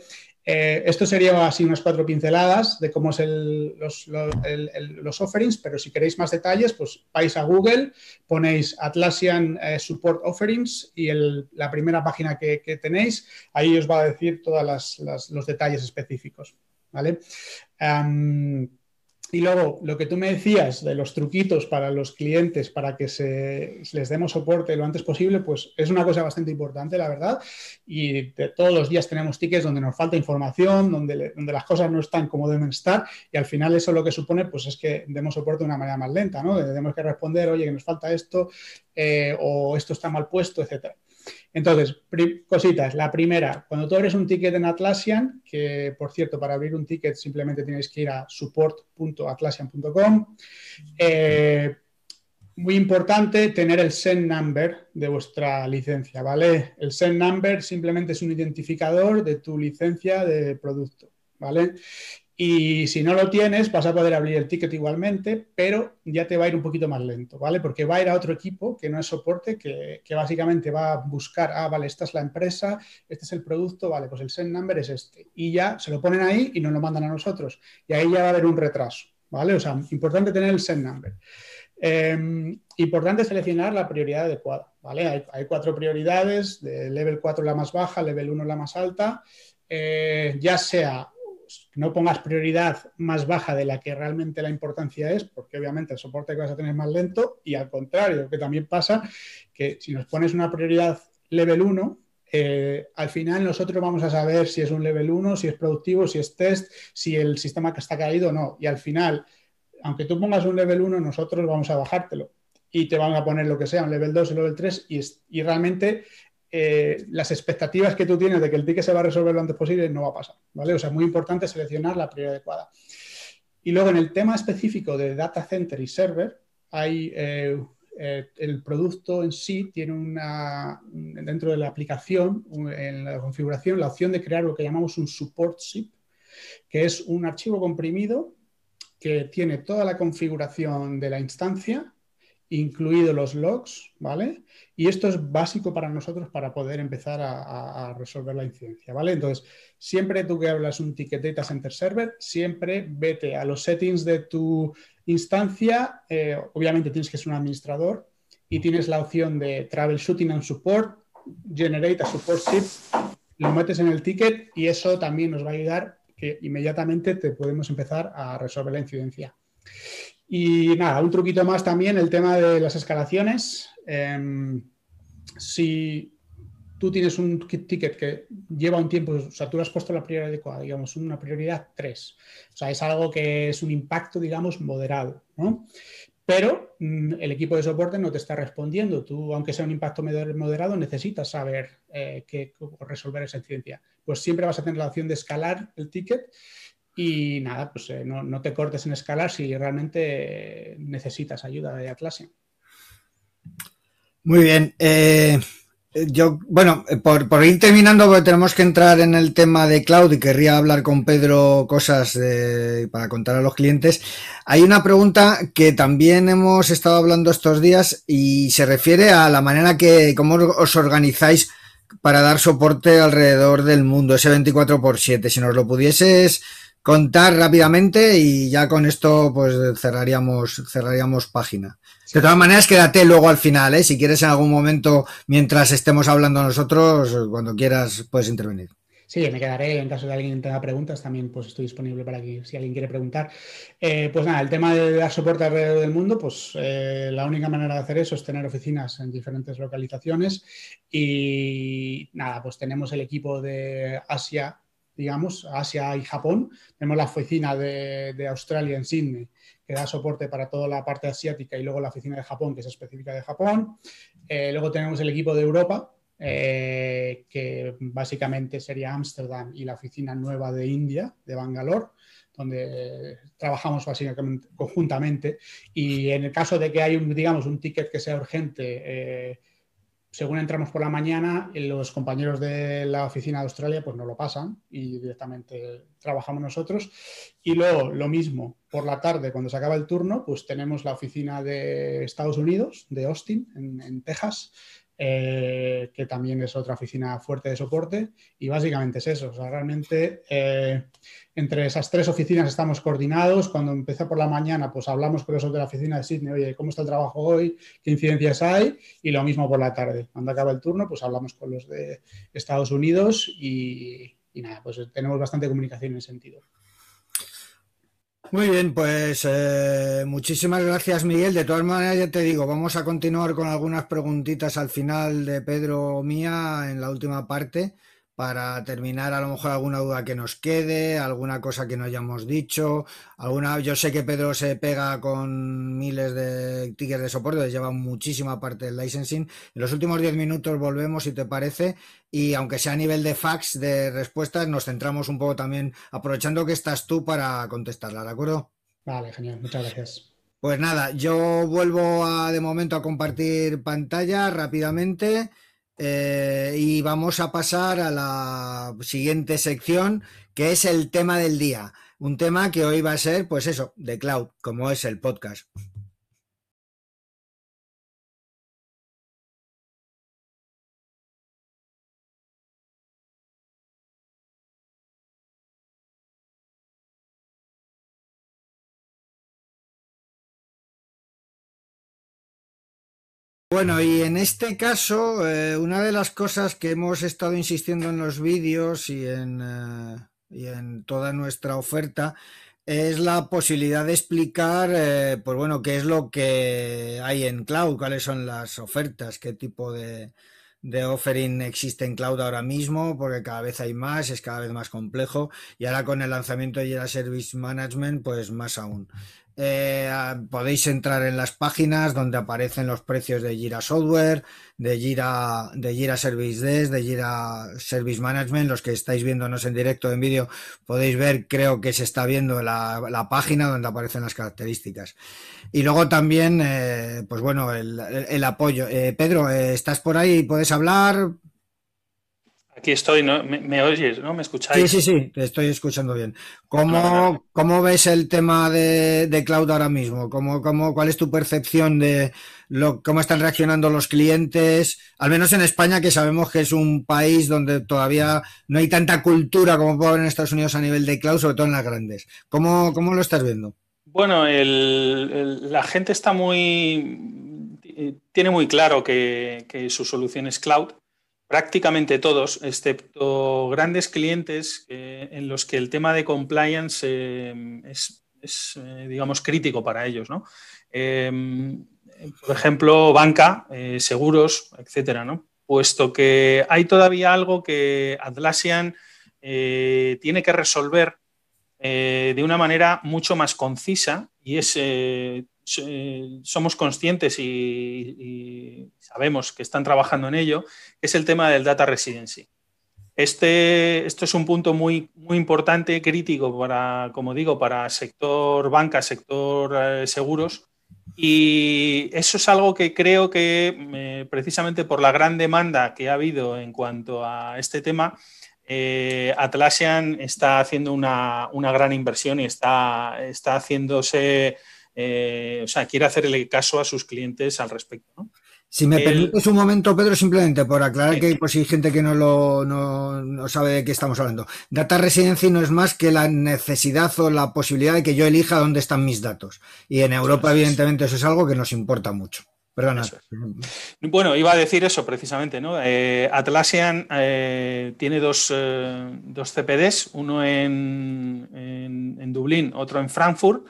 Eh, esto sería así unas cuatro pinceladas de cómo son los, offerings, pero si queréis más detalles, pues vais a Google, ponéis Atlassian eh, Support Offerings y la primera página que, tenéis, ahí os va a decir todos los detalles específicos. ¿vale? Y luego, lo que tú me decías de los truquitos para los clientes para que se, les demos soporte lo antes posible, pues es una cosa bastante importante, la verdad. Y todos los días tenemos tickets donde nos falta información, donde, donde las cosas no están como deben estar. Y al final eso lo que supone pues es que demos soporte de una manera más lenta, ¿no? Tenemos que responder, oye, que nos falta esto, eh, o esto está mal puesto, etcétera. Entonces, cositas. La primera, cuando tú abres un ticket en Atlassian, que por cierto, para abrir un ticket simplemente tienes que ir a support.atlassian.com. Eh, muy importante tener el SEN number de vuestra licencia, ¿vale? El SEN number simplemente es un identificador de tu licencia de producto, ¿vale? Y si no lo tienes, vas a poder abrir el ticket igualmente, pero ya te va a ir un poquito más lento, ¿vale? Porque va a ir a otro equipo que no es soporte, que, básicamente va a buscar, ah, vale, esta es la empresa, este es el producto, vale, pues el send number es este. Y ya se lo ponen ahí y nos lo mandan a nosotros. Y ahí ya va a haber un retraso, ¿vale? O sea, importante tener el send number. Em, importante seleccionar la prioridad adecuada, ¿vale? Hay, cuatro prioridades, de level 4 la más baja, level 1 la más alta, eh, ya sea no pongas prioridad más baja de la que realmente la importancia es, porque obviamente el soporte que vas a tener es más lento, y al contrario, que también pasa que si nos pones una prioridad level 1, eh, al final nosotros vamos a saber si es un level 1, si es productivo, si es test, si el sistema que está caído o no. Y al final, aunque tú pongas un level 1, nosotros vamos a bajártelo y te vamos a poner lo que sea, un level 2 y level 3, y, y realmente eh, las expectativas que tú tienes de que el ticket se va a resolver lo antes posible no va a pasar, ¿vale? O sea, es muy importante seleccionar la prioridad adecuada. Y luego en el tema específico de data center y server, hay eh, eh, el producto en sí tiene una, dentro de la aplicación, en la configuración, la opción de crear lo que llamamos un support zip, que es un archivo comprimido que tiene toda la configuración de la instancia incluidos los logs, ¿vale? Y esto es básico para nosotros para poder empezar a, resolver la incidencia, ¿vale? Entonces, siempre tú que hablas un ticket data center server, siempre vete a los settings de tu instancia, eh, obviamente tienes que ser un administrador y tienes la opción de troubleshooting and support, generate a support shift, lo metes en el ticket y eso también nos va a ayudar que inmediatamente te podemos empezar a resolver la incidencia. Y nada, un truquito más también, el tema de las escalaciones. Em, si tú tienes un ticket que lleva un tiempo, o sea, tú has puesto la prioridad adecuada, digamos, una prioridad 3. O sea, es algo que es un impacto, digamos, moderado, ¿no? Pero mm, el equipo de soporte no te está respondiendo. Tú, aunque sea un impacto moderado, necesitas saber eh, qué, resolver esa incidencia. Pues siempre vas a tener la opción de escalar el ticket y nada, pues eh, no, te cortes en escalar si realmente necesitas ayuda de Atlassian. Muy bien. Eh, yo, bueno, por, ir terminando, porque tenemos que entrar en el tema de cloud y querría hablar con Pedro cosas para contar a los clientes. Hay una pregunta que también hemos estado hablando estos días y se refiere a la manera que, cómo os organizáis para dar soporte alrededor del mundo, ese 24 x 7. Si nos lo pudieses contar rápidamente y ya con esto pues cerraríamos, cerraríamos página. De todas maneras, quédate luego al final, ¿eh? si quieres en algún momento, mientras estemos hablando nosotros, cuando quieras puedes intervenir. Sí, me quedaré en caso de alguien tenga preguntas, también pues estoy disponible para que si alguien quiere preguntar. Eh, pues nada, el tema de dar soporte alrededor del mundo, pues eh, la única manera de hacer eso es tener oficinas en diferentes localizaciones y nada, pues tenemos el equipo de Asia digamos, Asia y Japón. Tenemos la oficina de, Australia en Sydney, que da soporte para toda la parte asiática, y luego la oficina de Japón, que es específica de Japón. Eh, luego tenemos el equipo de Europa, eh, que básicamente sería Ámsterdam y la oficina nueva de India, de Bangalore, donde trabajamos básicamente conjuntamente. Y en el caso de que hay un, digamos, un ticket que sea urgente, eh, según entramos por la mañana, los compañeros de la oficina de Australia pues nos lo pasan y directamente trabajamos nosotros. Y luego lo mismo, por la tarde, cuando se acaba el turno, pues tenemos la oficina de Estados Unidos, de Austin, en Texas, eh, que también es otra oficina fuerte de soporte, y básicamente es eso. O sea, realmente eh, entre esas tres oficinas estamos coordinados. Cuando empieza por la mañana, pues hablamos con los de la oficina de Sydney, oye, ¿cómo está el trabajo hoy? ¿Qué incidencias hay? Y lo mismo por la tarde. Cuando acaba el turno, pues hablamos con los de Estados Unidos y, y nada, pues tenemos bastante comunicación en ese sentido. Muy bien, pues eh, muchísimas gracias Miguel. De todas maneras, ya te digo, vamos a continuar con algunas preguntitas al final de Pedro mía en la última parte para terminar a lo mejor alguna duda que nos quede, alguna cosa que no hayamos dicho, alguna, yo sé que Pedro se pega con miles de tickets de soporte, lleva muchísima parte del licensing. En los últimos 10 minutos volvemos, si te parece, y aunque sea a nivel de fax, de respuestas, nos centramos un poco también, aprovechando que estás tú para contestarla, ¿de acuerdo? Vale, genial, muchas gracias. Pues nada, yo vuelvo a, de momento a compartir pantalla rápidamente eh, y vamos a pasar a la siguiente sección que es el tema del día. Un tema que hoy va a ser, pues eso, de cloud, como es el podcast. Bueno, y en este caso, eh, una de las cosas que hemos estado insistiendo en los vídeos y en, eh, y en toda nuestra oferta es la posibilidad de explicar, eh, pues bueno, qué es lo que hay en cloud, cuáles son las ofertas, qué tipo de, de offering existe en cloud ahora mismo, porque cada vez hay más, es cada vez más complejo, y ahora con el lanzamiento de Jira Service Management, pues más aún. Eh, podéis entrar en las páginas donde aparecen los precios de Jira Software, de Jira, de Jira Service Desk, de Jira Service Management. Los que estáis viéndonos en directo en vídeo podéis ver, creo que se está viendo la, página donde aparecen las características. Y luego también, eh, pues bueno, el, apoyo. Eh, Pedro, ¿estás por ahí? ¿Puedes hablar? Aquí estoy, ¿no? ¿Me, oyes, no? ¿Me escucháis? Sí, sí, sí, te estoy escuchando bien. ¿Cómo, ¿cómo ves el tema de, cloud ahora mismo? ¿Cómo, cómo, ¿Cuál es tu percepción de lo, cómo están reaccionando los clientes? Al menos en España, que sabemos que es un país donde todavía no hay tanta cultura como puede haber en Estados Unidos a nivel de cloud, sobre todo en las grandes. ¿Cómo, cómo lo estás viendo? Bueno, la gente está muy... tiene muy claro que, que su solución es cloud prácticamente todos, excepto grandes clientes eh, en los que el tema de compliance eh, es, eh, digamos, crítico para ellos. ¿no? Em, por ejemplo, banca, seguros, etcétera, ¿no? puesto que hay todavía algo que Atlassian tiene que resolver de una manera mucho más concisa y es somos conscientes y, sabemos que están trabajando en ello, es el tema del data residency. Este, esto es un punto muy, muy importante, crítico para, como digo, para sector banca, sector eh, seguros. Y eso es algo que creo que eh, precisamente por la gran demanda que ha habido en cuanto a este tema, eh, Atlassian está haciendo una, una, gran inversión y está, está haciéndose eh, o sea, quiere hacerle caso a sus clientes al respecto. Si me permites un momento, Pedro, simplemente por aclarar que si hay gente que no, lo, no, sabe de qué estamos hablando. Data Residency no es más que la necesidad o la posibilidad de que yo elija dónde están mis datos. Y en Europa, evidentemente, eso es algo que nos importa mucho. Perdona. Bueno, iba a decir eso precisamente, ¿no? Eh, Atlassian eh, tiene dos, CPDs, uno en, en, Dublín, otro en Frankfurt.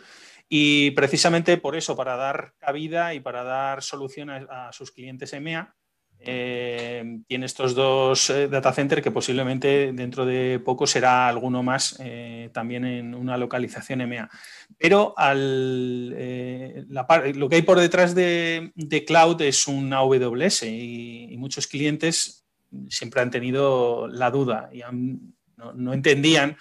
Y precisamente por eso, para dar cabida y para dar solución a, sus clientes EMEA, eh, tiene estos dos eh, data centers que posiblemente dentro de poco será alguno más eh, también en una localización EMEA. Pero lo que hay por detrás de, cloud es un AWS y, muchos clientes siempre han tenido la duda y no entendían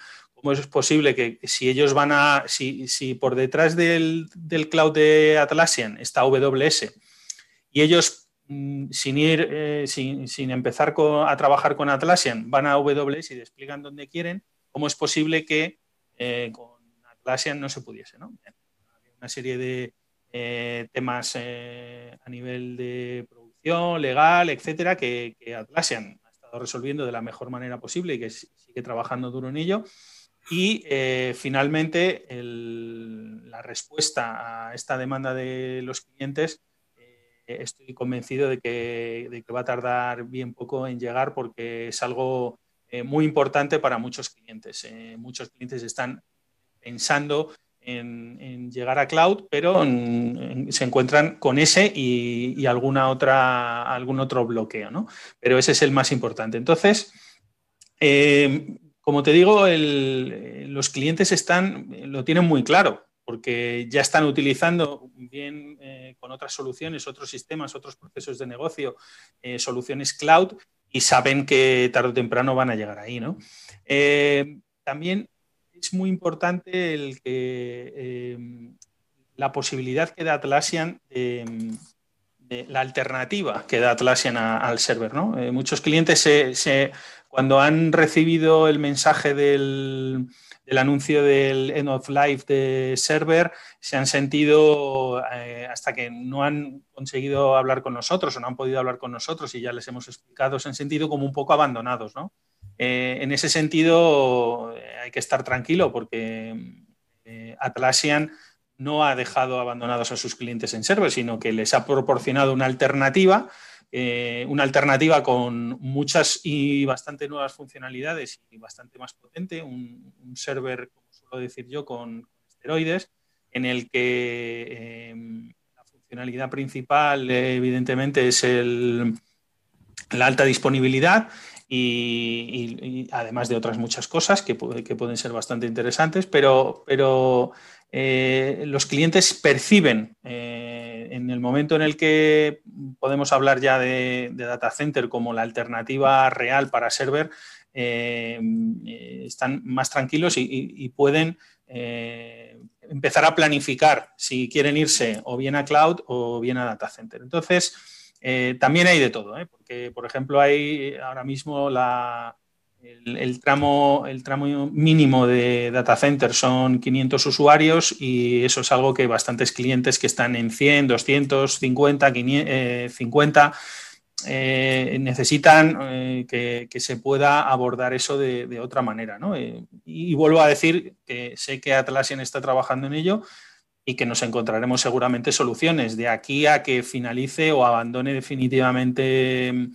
¿Cómo es posible que si ellos van a, si, si por detrás del, cloud de Atlassian está AWS y ellos mm, sin ir, eh, sin, empezar a trabajar con Atlassian, van a AWS y despliegan donde quieren, ¿cómo es posible que eh, con Atlassian no se pudiese? ¿no? Una serie de eh, temas a nivel de producción, legal, etcétera, que, que Atlassian resolviendo de la mejor manera posible y que sigue trabajando duro en ello y eh, finalmente, la respuesta a esta demanda de los clientes, eh, estoy convencido de que, va a tardar bien poco en llegar porque es algo eh, muy importante para muchos clientes. muchos clientes están pensando en, llegar a cloud, pero se encuentran con ese y, alguna otra, algún otro bloqueo, ¿no? Pero ese es el más importante. Entonces, como te digo, los clientes están, lo tienen muy claro, porque ya están utilizando bien eh, con otras soluciones, otros sistemas, otros procesos de negocio, eh, soluciones cloud y saben que tarde o temprano van a llegar ahí. ¿no? Eh, también es muy importante el que la posibilidad que da Atlassian la alternativa que da Atlassian al server. ¿no? Eh, muchos clientes se, cuando han recibido el mensaje del, anuncio del End of Life de server, se han sentido, eh, hasta que no han conseguido hablar con nosotros o no han podido hablar con nosotros y ya les hemos explicado, se han sentido como un poco abandonados. ¿no? Eh, en ese sentido, hay que estar tranquilo porque Atlassian no ha dejado abandonados a sus clientes en server, sino que les ha proporcionado una alternativa, eh, una alternativa con muchas y bastante nuevas funcionalidades y bastante más potente, un, server, como suelo decir yo, con, esteroides, en el que em, la funcionalidad principal, evidentemente, es la alta disponibilidad y, además de otras muchas cosas que, pueden ser bastante interesantes, pero, pero eh, los clientes perciben eh, en el momento en el que podemos hablar ya de, data center como la alternativa real para server, eh, están más tranquilos y pueden empezar a planificar si quieren irse o bien a cloud o bien a data center. Entonces, también hay de todo, porque, por ejemplo, hay ahora mismo el, tramo, el tramo mínimo de data center son 500 usuarios y eso es algo que bastantes clientes que están en 100, 200, 50, 50 necesitan eh, que, se pueda abordar eso de, otra manera. y, vuelvo a decir que sé que Atlassian está trabajando en ello y que nos encontraremos seguramente soluciones de aquí a que finalice o abandone definitivamente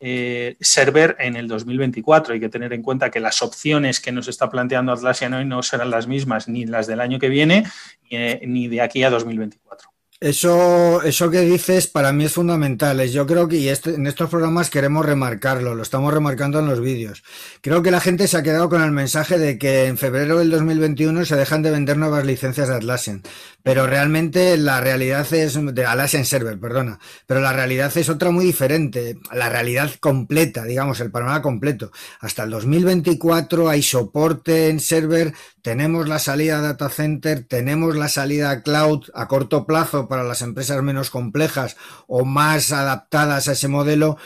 eh, server en el 2024. Hay que tener en cuenta que las opciones que nos está planteando Atlassian hoy no serán las mismas ni las del año que viene eh, ni de aquí a 2024. Eso, eso que dices para mí es fundamental. Yo creo que este, en estos programas queremos remarcarlo, lo estamos remarcando en los vídeos. Creo que la gente se ha quedado con el mensaje de que en febrero del 2021 se dejan de vender nuevas licencias de Atlassian, pero realmente la realidad es de Atlassian Server, perdona, pero la realidad es otra muy diferente, la realidad completa, digamos, el panorama completo. Hasta el 2024 hay soporte en server, tenemos la salida data center, tenemos la salida cloud a corto plazo para las empresas menos complejas o más adaptadas a ese modelo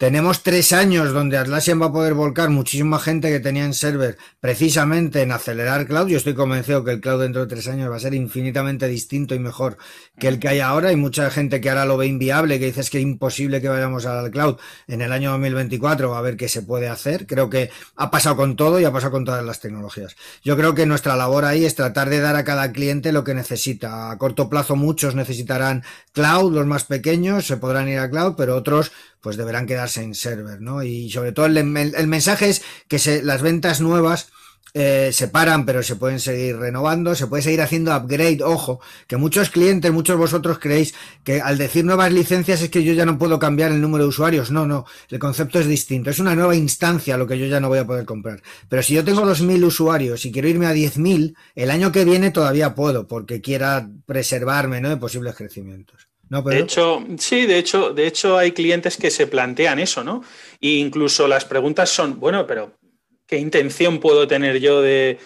tenemos tres años donde Atlassian va a poder volcar muchísima gente que tenía en server precisamente en acelerar cloud. Yo estoy convencido que el cloud dentro de tres años va a ser infinitamente distinto y mejor que el que hay ahora. Hay mucha gente que ahora lo ve inviable, que dice que es imposible que vayamos al cloud en el año 2024. a ver qué se puede hacer. Creo que ha pasado con todo y ha pasado con todas las tecnologías. Yo creo que nuestra labor ahí es tratar de dar a cada cliente lo que necesita. A corto plazo muchos necesitarán cloud, los más pequeños se podrán ir a cloud, pero otros pues deberán quedarse en server, ¿no? Y sobre todo el, mensaje es que se, las ventas nuevas eh, se paran, pero se pueden seguir renovando, se puede seguir haciendo upgrade. Ojo, que muchos clientes, muchos vosotros creéis que al decir nuevas licencias es que yo ya no puedo cambiar el número de usuarios. No, no, el concepto es distinto. Es una nueva instancia lo que yo ya no voy a poder comprar. Pero si yo tengo 2.000 usuarios y quiero irme a 10.000, el año que viene todavía puedo, porque quiera preservarme ¿no? de posibles crecimientos de hecho, sí, de hecho, de hecho hay clientes que se plantean eso, ¿no? E incluso las preguntas son, bueno, pero ¿qué intención puedo tener yo de,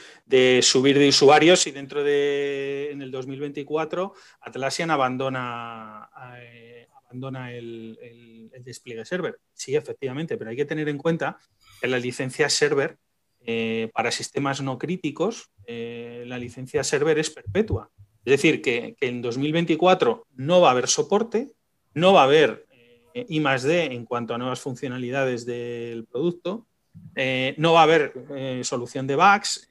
subir de usuarios si dentro de en el 2024 Atlassian abandona, eh, abandona el, despliegue server? Sí, efectivamente, pero hay que tener en cuenta que la licencia server eh, para sistemas no críticos, eh, la licencia server es perpetua. Es decir, que, en 2024 no va a haber soporte, no va a haber eh, I más D en cuanto a nuevas funcionalidades del producto, eh, no va a haber eh, solución de bugs,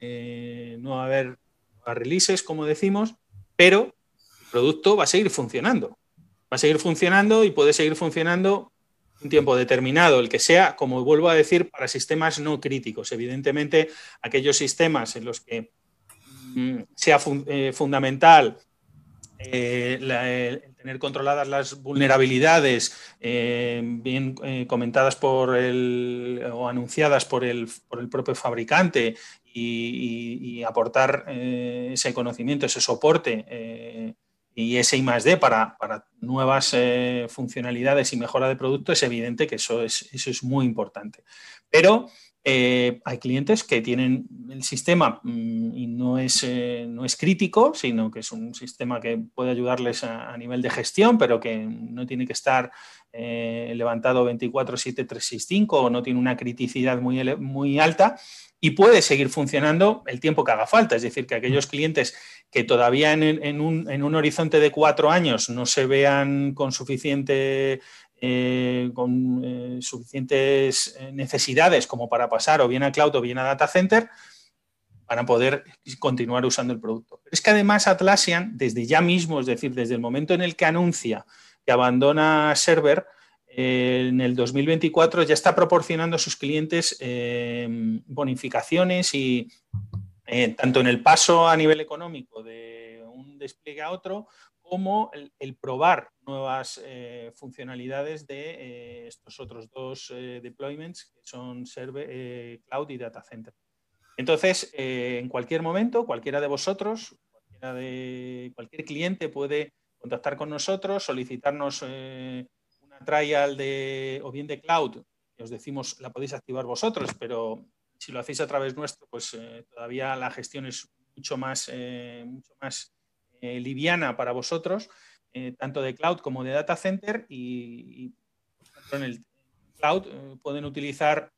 no va a haber releases, como decimos, pero el producto va a seguir funcionando. Va a seguir funcionando y puede seguir funcionando un tiempo determinado, el que sea, como vuelvo a decir, para sistemas no críticos. Evidentemente, aquellos sistemas en los que Mm, sea eh, fundamental eh, tener controladas las vulnerabilidades eh, bien comentadas por el o anunciadas por el, por el propio fabricante y, aportar ese conocimiento, ese soporte y ese I D para, para nuevas funcionalidades y mejora de producto, es evidente que eso es, eso es muy importante. Pero Eh, hay clientes que tienen el sistema mm, y no es, eh, no es crítico, sino que es un sistema que puede ayudarles a, nivel de gestión, pero que no tiene que estar eh, levantado 24-7-365 o no tiene una criticidad muy, muy alta y puede seguir funcionando el tiempo que haga falta. Es decir, que aquellos clientes que todavía en, un, en un, horizonte de cuatro años no se vean con suficiente eh, con eh, suficientes eh, necesidades como para pasar o bien a cloud o bien a data center, van a poder continuar usando el producto. Es que además Atlassian, desde ya mismo, es decir, desde el momento en el que anuncia que abandona server, en el 2024 ya está proporcionando a sus clientes bonificaciones y tanto en el paso a nivel económico de un despliegue a otro, como el, probar nuevas eh, funcionalidades de eh, estos otros dos eh, deployments que son server, Cloud y Data Center. Entonces, en cualquier momento, cualquiera de vosotros, cualquiera de, cualquier cliente puede contactar con nosotros, solicitarnos una trial de, o bien de Cloud, que os decimos la podéis activar vosotros, pero si lo hacéis a través nuestro, pues todavía la gestión es mucho más, mucho más eh, liviana para vosotros, eh, tanto de cloud como de data center y, en el cloud eh, pueden utilizar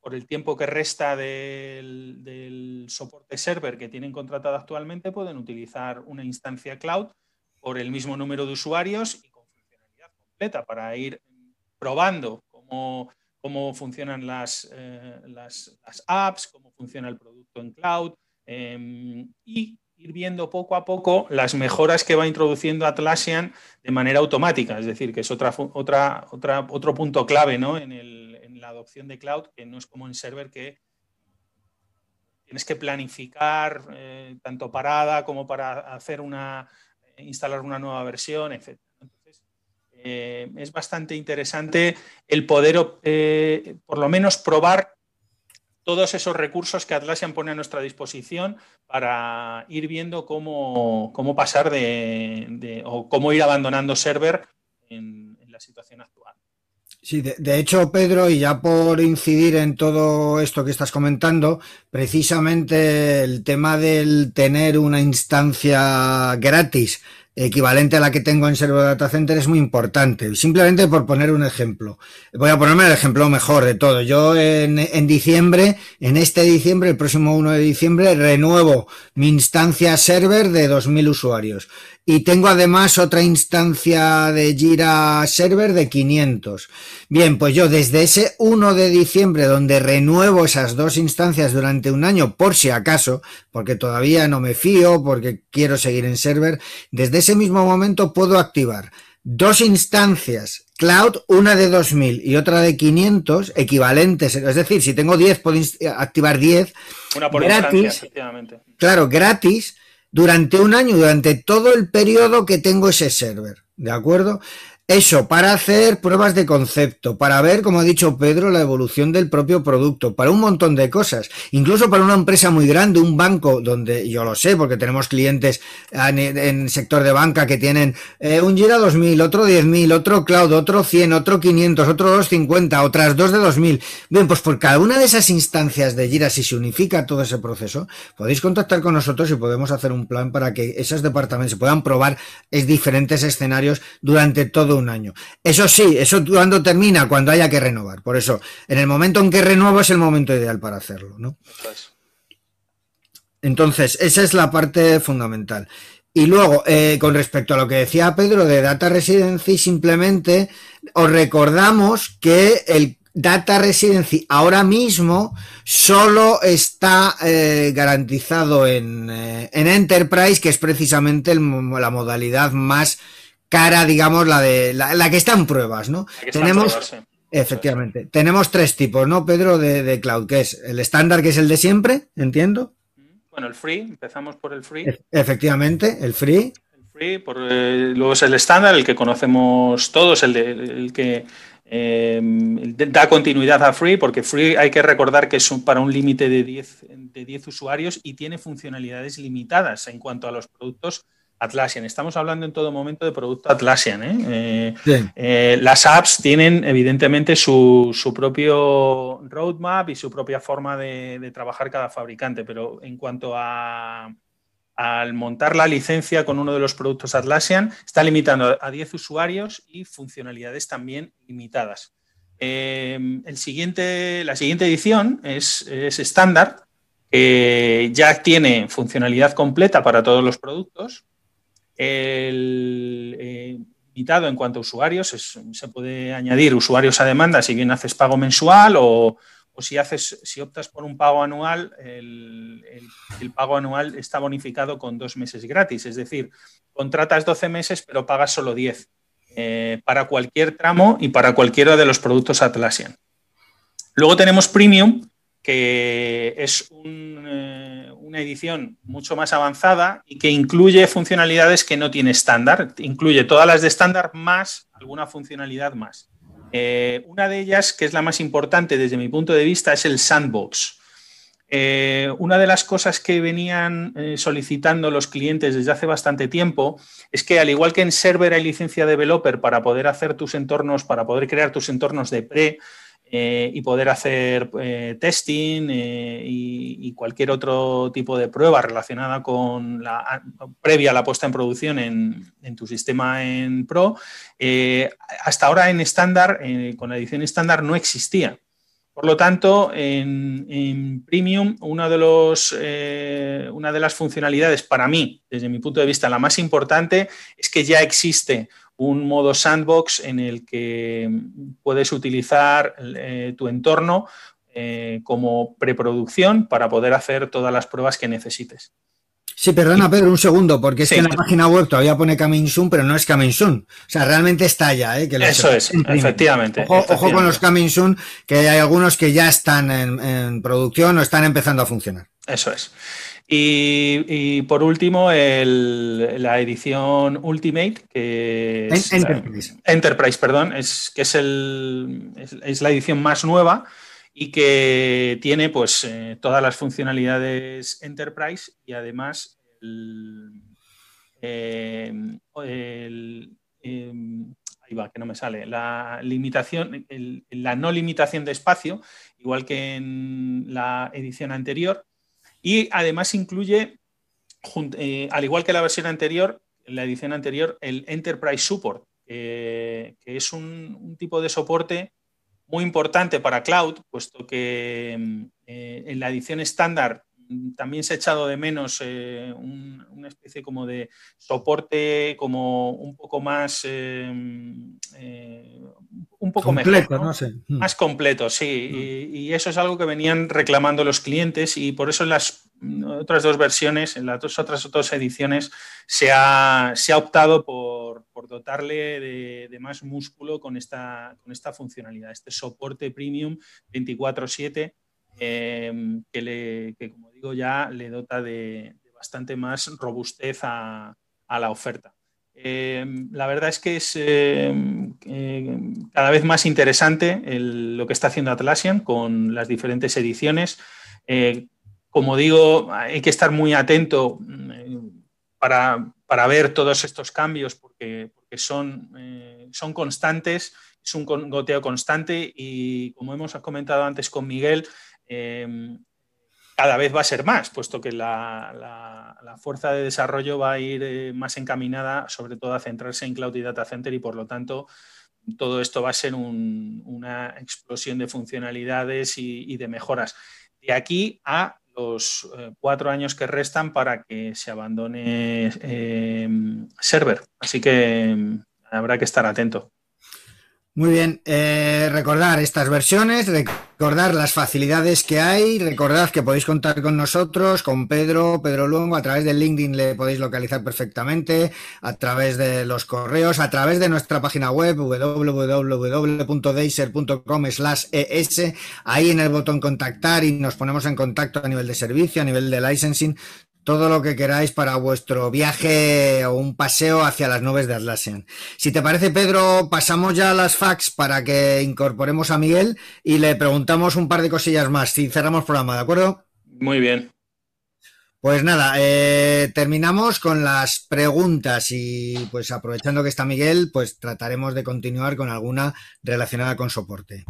por el tiempo que resta del, soporte server que tienen contratado actualmente, pueden utilizar una instancia cloud por el mismo número de usuarios y con funcionalidad completa para ir probando cómo, cómo funcionan las, las, apps, cómo funciona el producto en cloud em, y ir viendo poco a poco las mejoras que va introduciendo Atlassian de manera automática, es decir, que es otra, otra, otra, otro punto clave ¿no? en, el, en, la adopción de cloud, que no es como en server que tienes que planificar eh, tanto parada como para hacer una, instalar una nueva versión, etc. Entonces, eh, es bastante interesante el poder, eh, por lo menos, probar todos esos recursos que Atlassian pone a nuestra disposición para ir viendo cómo, pasar de, o cómo ir abandonando server en, la situación actual. Sí, de, hecho, Pedro, y ya por incidir en todo esto que estás comentando, precisamente el tema del tener una instancia gratis equivalente a la que tengo en Server Data Center es muy importante. Simplemente por poner un ejemplo. Voy a ponerme el ejemplo mejor de todo. Yo en, en diciembre, en este diciembre, el próximo 1 de diciembre, renuevo mi instancia server de 2.000 usuarios. Y tengo además otra instancia de Jira Server de 500. Bien, pues yo desde ese 1 de diciembre donde renuevo esas dos instancias durante un año por si acaso, porque todavía no me fío, porque quiero seguir en server, desde ese mismo momento puedo activar dos instancias cloud, una de 2000 y otra de 500 equivalentes. Es decir, si tengo 10, puedo activar 10. Una por gratis. efectivamente. Claro, gratis durante un año, durante todo el periodo que tengo ese server. ¿De acuerdo? Eso, para hacer pruebas de concepto, para ver, como ha dicho Pedro, la evolución del propio producto, para un montón de cosas. Incluso para una empresa muy grande, un banco, donde yo lo sé, porque tenemos clientes en, sector de banca que tienen eh, un Gira 2000, otro 10.000, otro Cloud, otro 100, otro 500, otro 250, otras dos de 2000. Bien, pues por cada una de esas instancias de Gira, si se unifica todo ese proceso, podéis contactar con nosotros y podemos hacer un plan para que esos departamentos puedan probar en diferentes escenarios durante todo un año. Eso sí, eso cuando termina, cuando haya que renovar. Por eso, en el momento en que renuevo es el momento ideal para hacerlo, ¿no? Entonces, esa es la parte fundamental. Y luego, eh, con respecto a lo que decía Pedro de Data Residency, simplemente os recordamos que el Data Residency ahora mismo solo está eh, garantizado en, eh, en, Enterprise, que es precisamente la modalidad más cara, digamos, la de la, que está en pruebas, ¿no? Tenemos, efectivamente, tenemos tres tipos, ¿no, Pedro, de, cloud, que es el estándar, que es el de siempre, entiendo. Bueno, el free, empezamos por el free. efectivamente, el free. El free, por, eh, luego es el estándar, el que conocemos todos, el, de, el que eh, da continuidad a Free, porque Free hay que recordar que es para un límite de 10 de 10 usuarios y tiene funcionalidades limitadas en cuanto a los productos Atlassian. Estamos hablando en todo momento de producto Atlassian. ¿eh? Eh, las apps tienen evidentemente su, propio roadmap y su propia forma de, trabajar cada fabricante, pero en cuanto a al montar la licencia con uno de los productos Atlassian, está limitando a 10 usuarios y funcionalidades también limitadas. el siguiente, la siguiente edición es estándar, que ya tiene funcionalidad completa para todos los productos el eh, en cuanto a usuarios, se puede añadir usuarios a demanda si bien haces pago mensual o, si, haces, si optas por un pago anual, el, pago anual está bonificado con dos meses gratis. Es decir, contratas 12 meses pero pagas solo 10 eh, para cualquier tramo y para cualquiera de los productos Atlassian. Luego tenemos Premium, que es un, eh, una edición mucho más avanzada y que incluye funcionalidades que no tiene estándar. Incluye todas las de estándar más alguna funcionalidad más. Eh, una de ellas, que es la más importante desde mi punto de vista, es el sandbox. Eh, una de las cosas que venían eh, solicitando los clientes desde hace bastante tiempo es que al igual que en server hay licencia developer para poder hacer tus entornos, para poder crear tus entornos de pre, eh, y poder hacer eh, testing eh, y, cualquier otro tipo de prueba relacionada con la previa a la puesta en producción en, tu sistema en Pro. hasta ahora en estándar, con la edición estándar, no existía. Por lo tanto, en, Premium, uno de los, una de las funcionalidades para mí, desde mi punto de vista, la más importante es que ya existe un modo sandbox en el que puedes utilizar eh, tu entorno eh, como preproducción para poder hacer todas las pruebas que necesites. Sí, perdona, Pedro, un segundo, porque es que en la página web todavía pone Coming Soon, pero no es Coming Soon. O sea, realmente está ya, ¿eh? Eso es, efectivamente ojo, con los Coming Soon, que hay algunos que ya están en producción o están empezando a funcionar. Eso es. Y, por último, la edición Ultimate, que es Enterprise. Enterprise, perdón, es, que es, el, es, la edición más nueva y que tiene pues eh, todas las funcionalidades Enterprise y además el, eh, em, ahí va, que no me sale, la limitación, la no limitación de espacio, igual que en la edición anterior, y además incluye, eh, al igual que la versión anterior, la edición anterior, el Enterprise Support, que es un, tipo de soporte muy importante para cloud, puesto que mm, eh, en la edición estándar también se ha echado de menos eh, una especie como de soporte como un poco más un poco mejor, ¿no? sé. Mm. Más completo, sí. Mm. Y, eso es algo que venían reclamando los clientes y por eso en las otras dos versiones, en las dos, otras dos ediciones, se ha, se ha optado por, dotarle de, más músculo con esta, con esta funcionalidad, este soporte premium 24/7 eh, que, le, que, como digo, ya le dota de, bastante más robustez a la oferta. Em, la verdad es que es em, eh, cada vez más interesante lo que está haciendo Atlassian con las diferentes ediciones. Eh, como digo, hay que estar muy atento mm, para, ver todos estos cambios porque, son, eh, son constantes, es un goteo constante y como hemos comentado antes con Miguel, cada vez va a ser más, puesto que la, fuerza de desarrollo va a ir eh, más encaminada, sobre todo a centrarse en Cloud y Data Center y por lo tanto todo esto va a ser una explosión de funcionalidades y, de mejoras. De aquí a los eh, cuatro años que restan para que se abandone eh, server. Así que mm, habrá que estar atento. Muy bien, recordar estas versiones, recordar las facilidades que hay, recordad que podéis contar con nosotros, con Pedro, Pedro Luengo, a través de LinkedIn le podéis localizar perfectamente, a través de los correos, a través de nuestra página web www.deiser.com es, ahí en el botón contactar y nos ponemos en contacto a nivel de servicio, a nivel de licensing, todo lo que queráis para vuestro viaje o un paseo hacia las nubes de Atlassian. Si te parece, Pedro, pasamos ya a las fax para que incorporemos a Miguel y le preguntamos un par de cosillas más y cerramos programa, ¿de acuerdo? Muy bien. Pues nada, eh, terminamos con las preguntas y pues aprovechando que está Miguel, pues trataremos de continuar con alguna relacionada con soporte.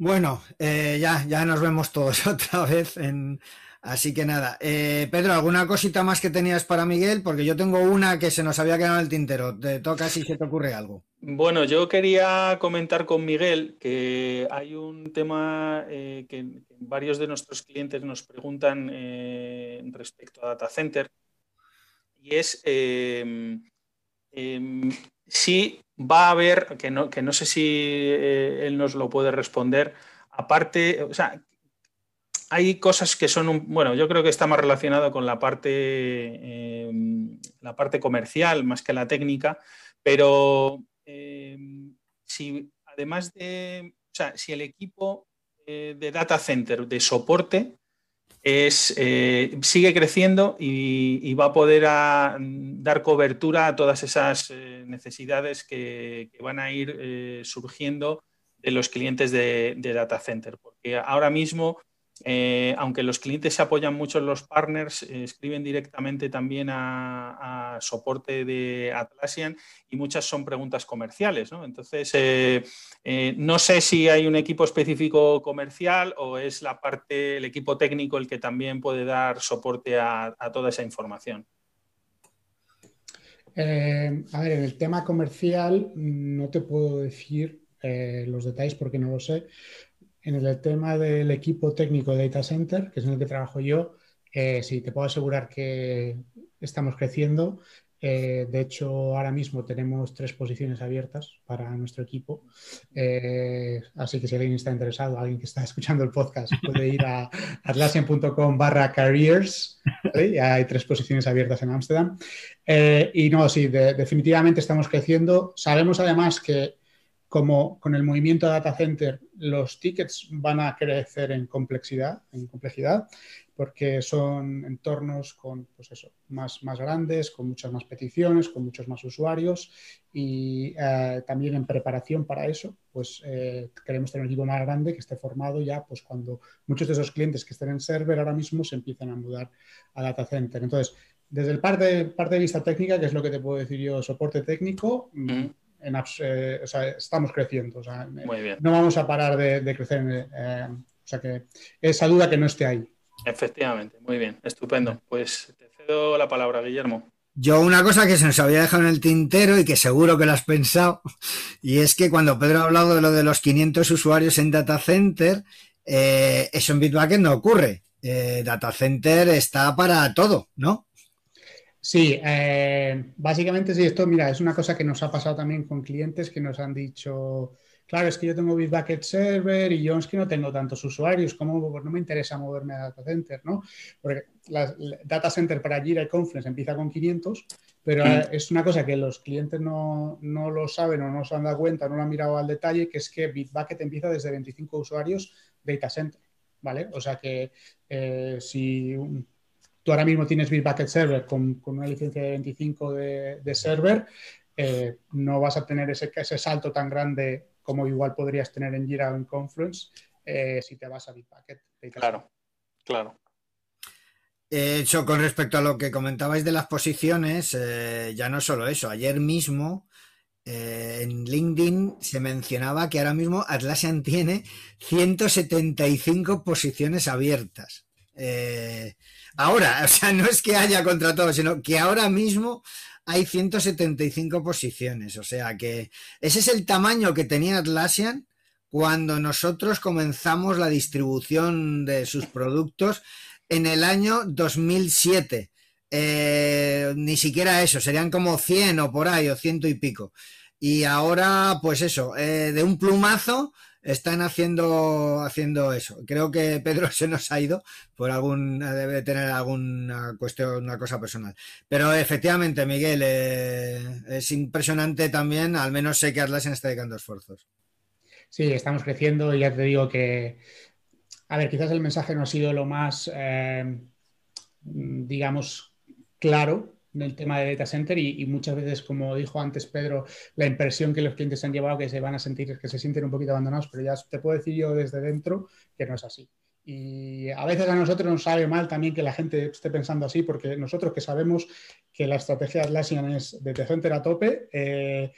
Bueno, eh, ya, ya nos vemos todos otra vez. En... Así que nada, eh, Pedro, ¿alguna cosita más que tenías para Miguel? Porque yo tengo una que se nos había quedado en el tintero. Te toca si se te ocurre algo. Bueno, yo quería comentar con Miguel que hay un tema eh, que varios de nuestros clientes nos preguntan respecto a Data Center y es si va a haber, que no, que no sé si eh, él nos lo puede responder, aparte, o sea, hay cosas que son, un, bueno, yo creo que está más relacionado con la parte, eh, la parte comercial más que la técnica, pero eh, si además de, o sea, si el equipo de data center de soporte es, eh, sigue creciendo y, va a poder dar cobertura a todas esas eh, necesidades que, van a ir eh, surgiendo de los clientes de, de, data center. Porque ahora mismo eh, aunque los clientes se apoyan mucho en los partners, eh, escriben directamente también a, soporte de Atlassian y muchas son preguntas comerciales. ¿no? Entonces, eh, no sé si hay un equipo específico comercial o es la parte, el equipo técnico el que también puede dar soporte a, toda esa información. a ver, en el tema comercial no te puedo decir los detalles porque no lo sé, en el tema del equipo técnico de Data Center, que es en el que trabajo yo, eh, sí, te puedo asegurar que estamos creciendo. Eh, de hecho, ahora mismo tenemos tres posiciones abiertas para nuestro equipo. Eh, así que si alguien está interesado, alguien que está escuchando el podcast, puede ir a atlassian.com barra careers. hay tres posiciones abiertas en Ámsterdam. y no, sí, definitivamente estamos creciendo. Sabemos además que como con el movimiento de data center los tickets van a crecer en complejidad, en complejidad porque son entornos con pues eso, más, más grandes, con muchas más peticiones, con muchos más usuarios y eh, también en preparación para eso, pues eh, queremos tener un equipo más grande que esté formado ya pues cuando muchos de esos clientes que estén en server ahora mismo se empiezan a mudar a data center. Entonces, desde el parte, parte de vista técnica, que es lo que te puedo decir yo, soporte técnico, mm eh, estamos creciendo. No vamos a parar de, crecer. Eh, o sea que esa duda que no esté ahí. Efectivamente, muy bien, estupendo. Pues te cedo la palabra, Guillermo. Yo una cosa que se nos había dejado en el tintero y que seguro que lo has pensado, y es que cuando Pedro ha hablado de lo de los 500 usuarios en Data Center, eh, eso en Bitbucket no ocurre. Data Center está para todo, ¿no? Sí, eh, básicamente sí, esto, mira, es una cosa que nos ha pasado también con clientes que nos han dicho, claro, es que yo tengo Bitbucket Server y yo es que no tengo tantos usuarios, ¿cómo pues no me interesa moverme a Data Center, ¿no? Porque la, Data Center para Jira y Conference empieza con 500, pero mm. es una cosa que los clientes no, lo saben o no se han dado cuenta, no lo han mirado al detalle, que es que Bitbucket empieza desde 25 usuarios Data Center, ¿vale? O sea que eh, si tú ahora mismo tienes Bitbucket Server con, una licencia de 25 de, server, eh, no vas a tener ese, ese, salto tan grande como igual podrías tener en Jira o en Confluence eh, si te vas a Bitbucket. Claro, claro. De hecho, con respecto a lo que comentabais de las posiciones, eh, ya no solo eso, ayer mismo en LinkedIn se mencionaba que ahora mismo Atlassian tiene 175 posiciones abiertas. Ahora, o sea, no es que haya contratado, sino que ahora mismo hay 175 posiciones. O sea que ese es el tamaño que tenía Atlassian cuando nosotros comenzamos la distribución de sus productos en el año 2007. Eh, ni siquiera eso, serían como 100 o por ahí, o ciento y pico. Y ahora, pues eso, eh, de un plumazo están haciendo, haciendo eso. Creo que Pedro se nos ha ido por algún, debe tener alguna cuestión, una cosa personal. Pero efectivamente, Miguel, eh, es impresionante también, al menos sé que Atlassian está dedicando esfuerzos. Sí, estamos creciendo y ya te digo que A ver, quizás el mensaje no ha sido lo más, eh, digamos, claro en el tema de data center y, muchas veces, como dijo antes Pedro, la impresión que los clientes han llevado que se van a sentir, que se sienten un poquito abandonados, pero ya te puedo decir yo desde dentro que no es así. Y a veces a nosotros nos sabe mal también que la gente esté pensando así, porque nosotros que sabemos que la estrategia de Atlassian es de center a tope, eh,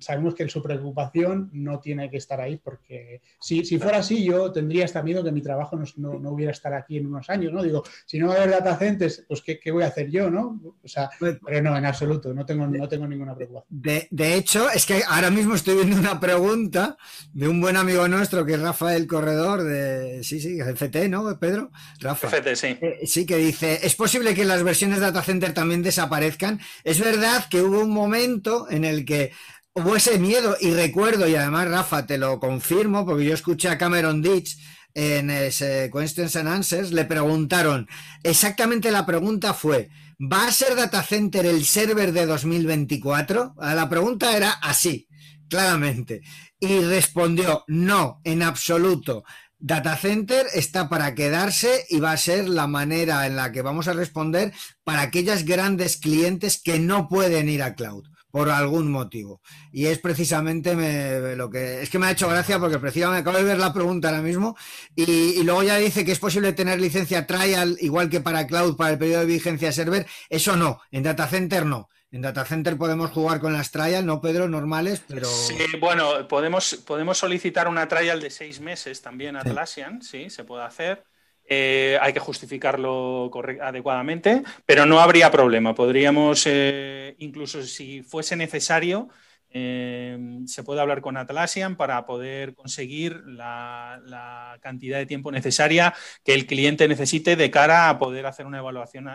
sabemos que su preocupación no tiene que estar ahí, porque si, fuera así, yo tendría hasta miedo que mi trabajo no, no, hubiera estar aquí en unos años, ¿no? Digo, si no va a haber data centers, pues ¿qué, ¿qué, voy a hacer yo, no? O sea, pues pero no, en absoluto, no tengo, no tengo ninguna preocupación. De, de, hecho, es que ahora mismo estoy viendo una pregunta de un buen amigo nuestro, que es Rafael Corredor, de, sí, sí, FT, ¿no, Pedro? Rafa. FT, sí. Eh, sí, que dice, ¿es posible que las versiones de data center también desaparezcan? Es verdad que hubo un momento en el que hubo ese miedo y recuerdo, y además Rafa te lo confirmo, porque yo escuché a Cameron Ditch en ese Questions and Answers, le preguntaron, exactamente la pregunta fue, ¿va a ser data center el server de 2024? La pregunta era así, claramente. Y respondió, no, en absoluto. Data Center está para quedarse y va a ser la manera en la que vamos a responder para aquellas grandes clientes que no pueden ir a cloud por algún motivo. Y es precisamente lo que... Es que me ha hecho gracia porque precisamente acabo de ver la pregunta ahora mismo y, luego ya dice que es posible tener licencia trial igual que para cloud para el periodo de vigencia server. Eso no, en data center no. En data center podemos jugar con las trial, no Pedro, normales, pero... Sí, bueno, podemos, podemos solicitar una trial de seis meses también a Atlassian, sí, se puede hacer. Eh, hay que justificarlo adecuadamente, pero no habría problema. Podríamos, eh, incluso si fuese necesario, eh, se puede hablar con Atlassian para poder conseguir la, cantidad de tiempo necesaria que el cliente necesite de cara a poder hacer una evaluación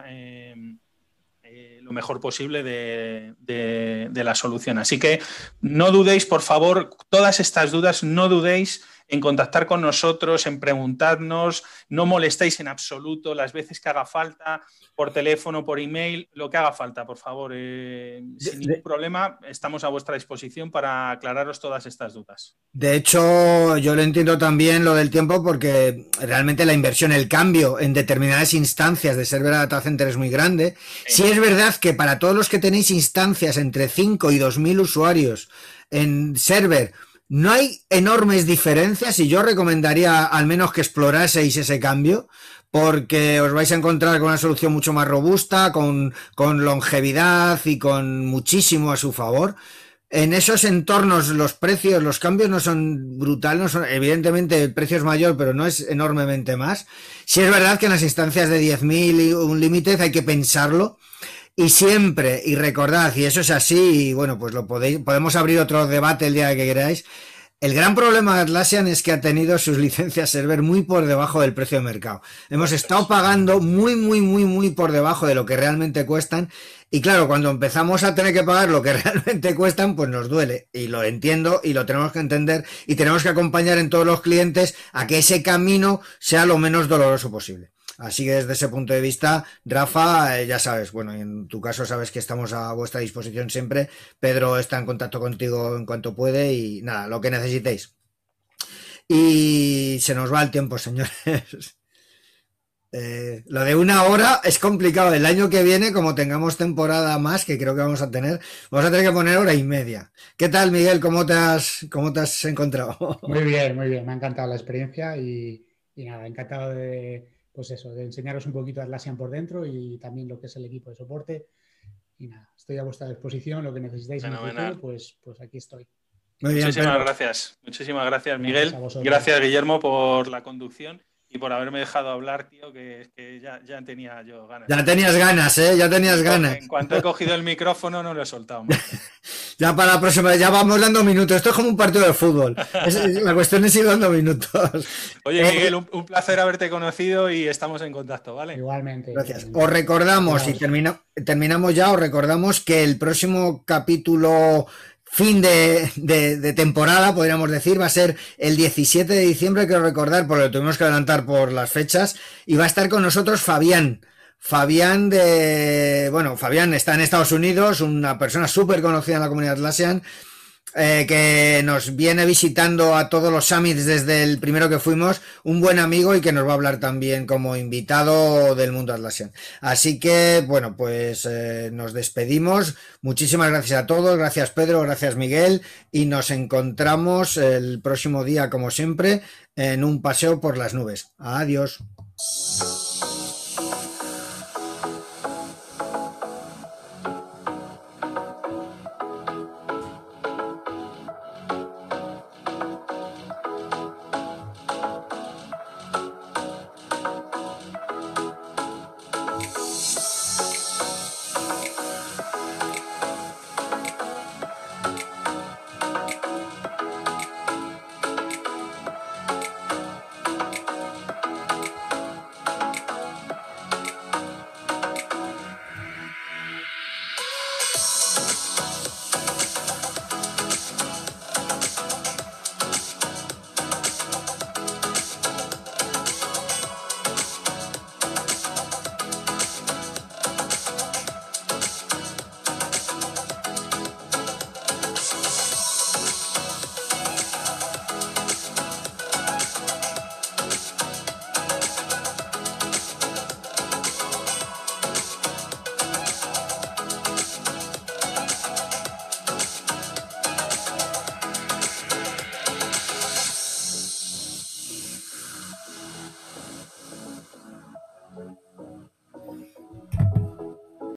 lo mejor posible de la solución. Así que no dudéis, por favor, todas estas dudas, no dudéis en contactar con nosotros, en preguntarnos, no molestéis en absoluto las veces que haga falta, por teléfono, por email, lo que haga falta, por favor. Eh, sin ningún problema, estamos a vuestra disposición para aclararos todas estas dudas. De hecho, yo lo entiendo también lo del tiempo porque realmente la inversión, el cambio en determinadas instancias de server a data center es muy grande. Si es verdad que para todos los que tenéis instancias entre 5 y 2.000 usuarios en server, no hay enormes diferencias y yo recomendaría al menos que exploraseis ese cambio porque os vais a encontrar con una solución mucho más robusta, con, longevidad y con muchísimo a su favor. En esos entornos los precios, los cambios no son brutales, evidentemente el precio es mayor, pero no es enormemente más. Si es verdad que en las instancias de 10.000 y un límite hay que pensarlo, y siempre, y recordad, y eso es así, y bueno, pues lo podéis, podemos abrir otro debate el día que queráis. El gran problema de Atlassian es que ha tenido sus licencias server muy por debajo del precio de mercado. Hemos estado pagando muy, muy, muy, muy por debajo de lo que realmente cuestan. Y claro, cuando empezamos a tener que pagar lo que realmente cuestan, pues nos duele. Y lo entiendo y lo tenemos que entender y tenemos que acompañar en todos los clientes a que ese camino sea lo menos doloroso posible. Así que desde ese punto de vista, Rafa, eh, ya sabes, bueno, en tu caso sabes que estamos a vuestra disposición siempre. Pedro está en contacto contigo en cuanto puede y nada, lo que necesitéis. Y se nos va el tiempo, señores. Eh, lo de una hora es complicado. El año que viene, como tengamos temporada más, que creo que vamos a tener, vamos a tener que poner hora y media. ¿Qué tal, Miguel? ¿Cómo te has, cómo te has encontrado? Muy bien, muy bien. Me ha encantado la experiencia y, y nada, encantado de, pues eso, de enseñaros un poquito a Atlassian por dentro y también lo que es el equipo de soporte. Y nada, estoy a vuestra disposición, lo que necesitáis en el futuro, pues, pues aquí estoy. Muchísimas gracias. Muchísimas gracias, Miguel. Gracias, Guillermo, por la conducción y por haberme dejado hablar, tío, que, ya, tenía yo ganas. Ya tenías ganas, ¿eh? Ya tenías ganas. En cuanto he cogido el micrófono, no lo he soltado. ya para la próxima, ya vamos dando minutos. Esto es como un partido de fútbol. la cuestión es ir dando minutos. Oye, eh, Miguel, un, placer haberte conocido y estamos en contacto, ¿vale? Igualmente. Gracias. Os recordamos, y terminamos ya, os recordamos que el próximo capítulo fin de, temporada, podríamos decir, va a ser el 17 de diciembre, quiero recordar, porque lo tuvimos que adelantar por las fechas, y va a estar con nosotros Fabián. Fabián de, bueno, Fabián está en Estados Unidos, una persona súper conocida en la comunidad Atlassian, eh, que nos viene visitando a todos los summits desde el primero que fuimos, un buen amigo y que nos va a hablar también como invitado del mundo Atlassian. Así que, bueno, pues eh, nos despedimos. Muchísimas gracias a todos, gracias Pedro, gracias Miguel y nos encontramos el próximo día, como siempre, en un paseo por las nubes. Adiós.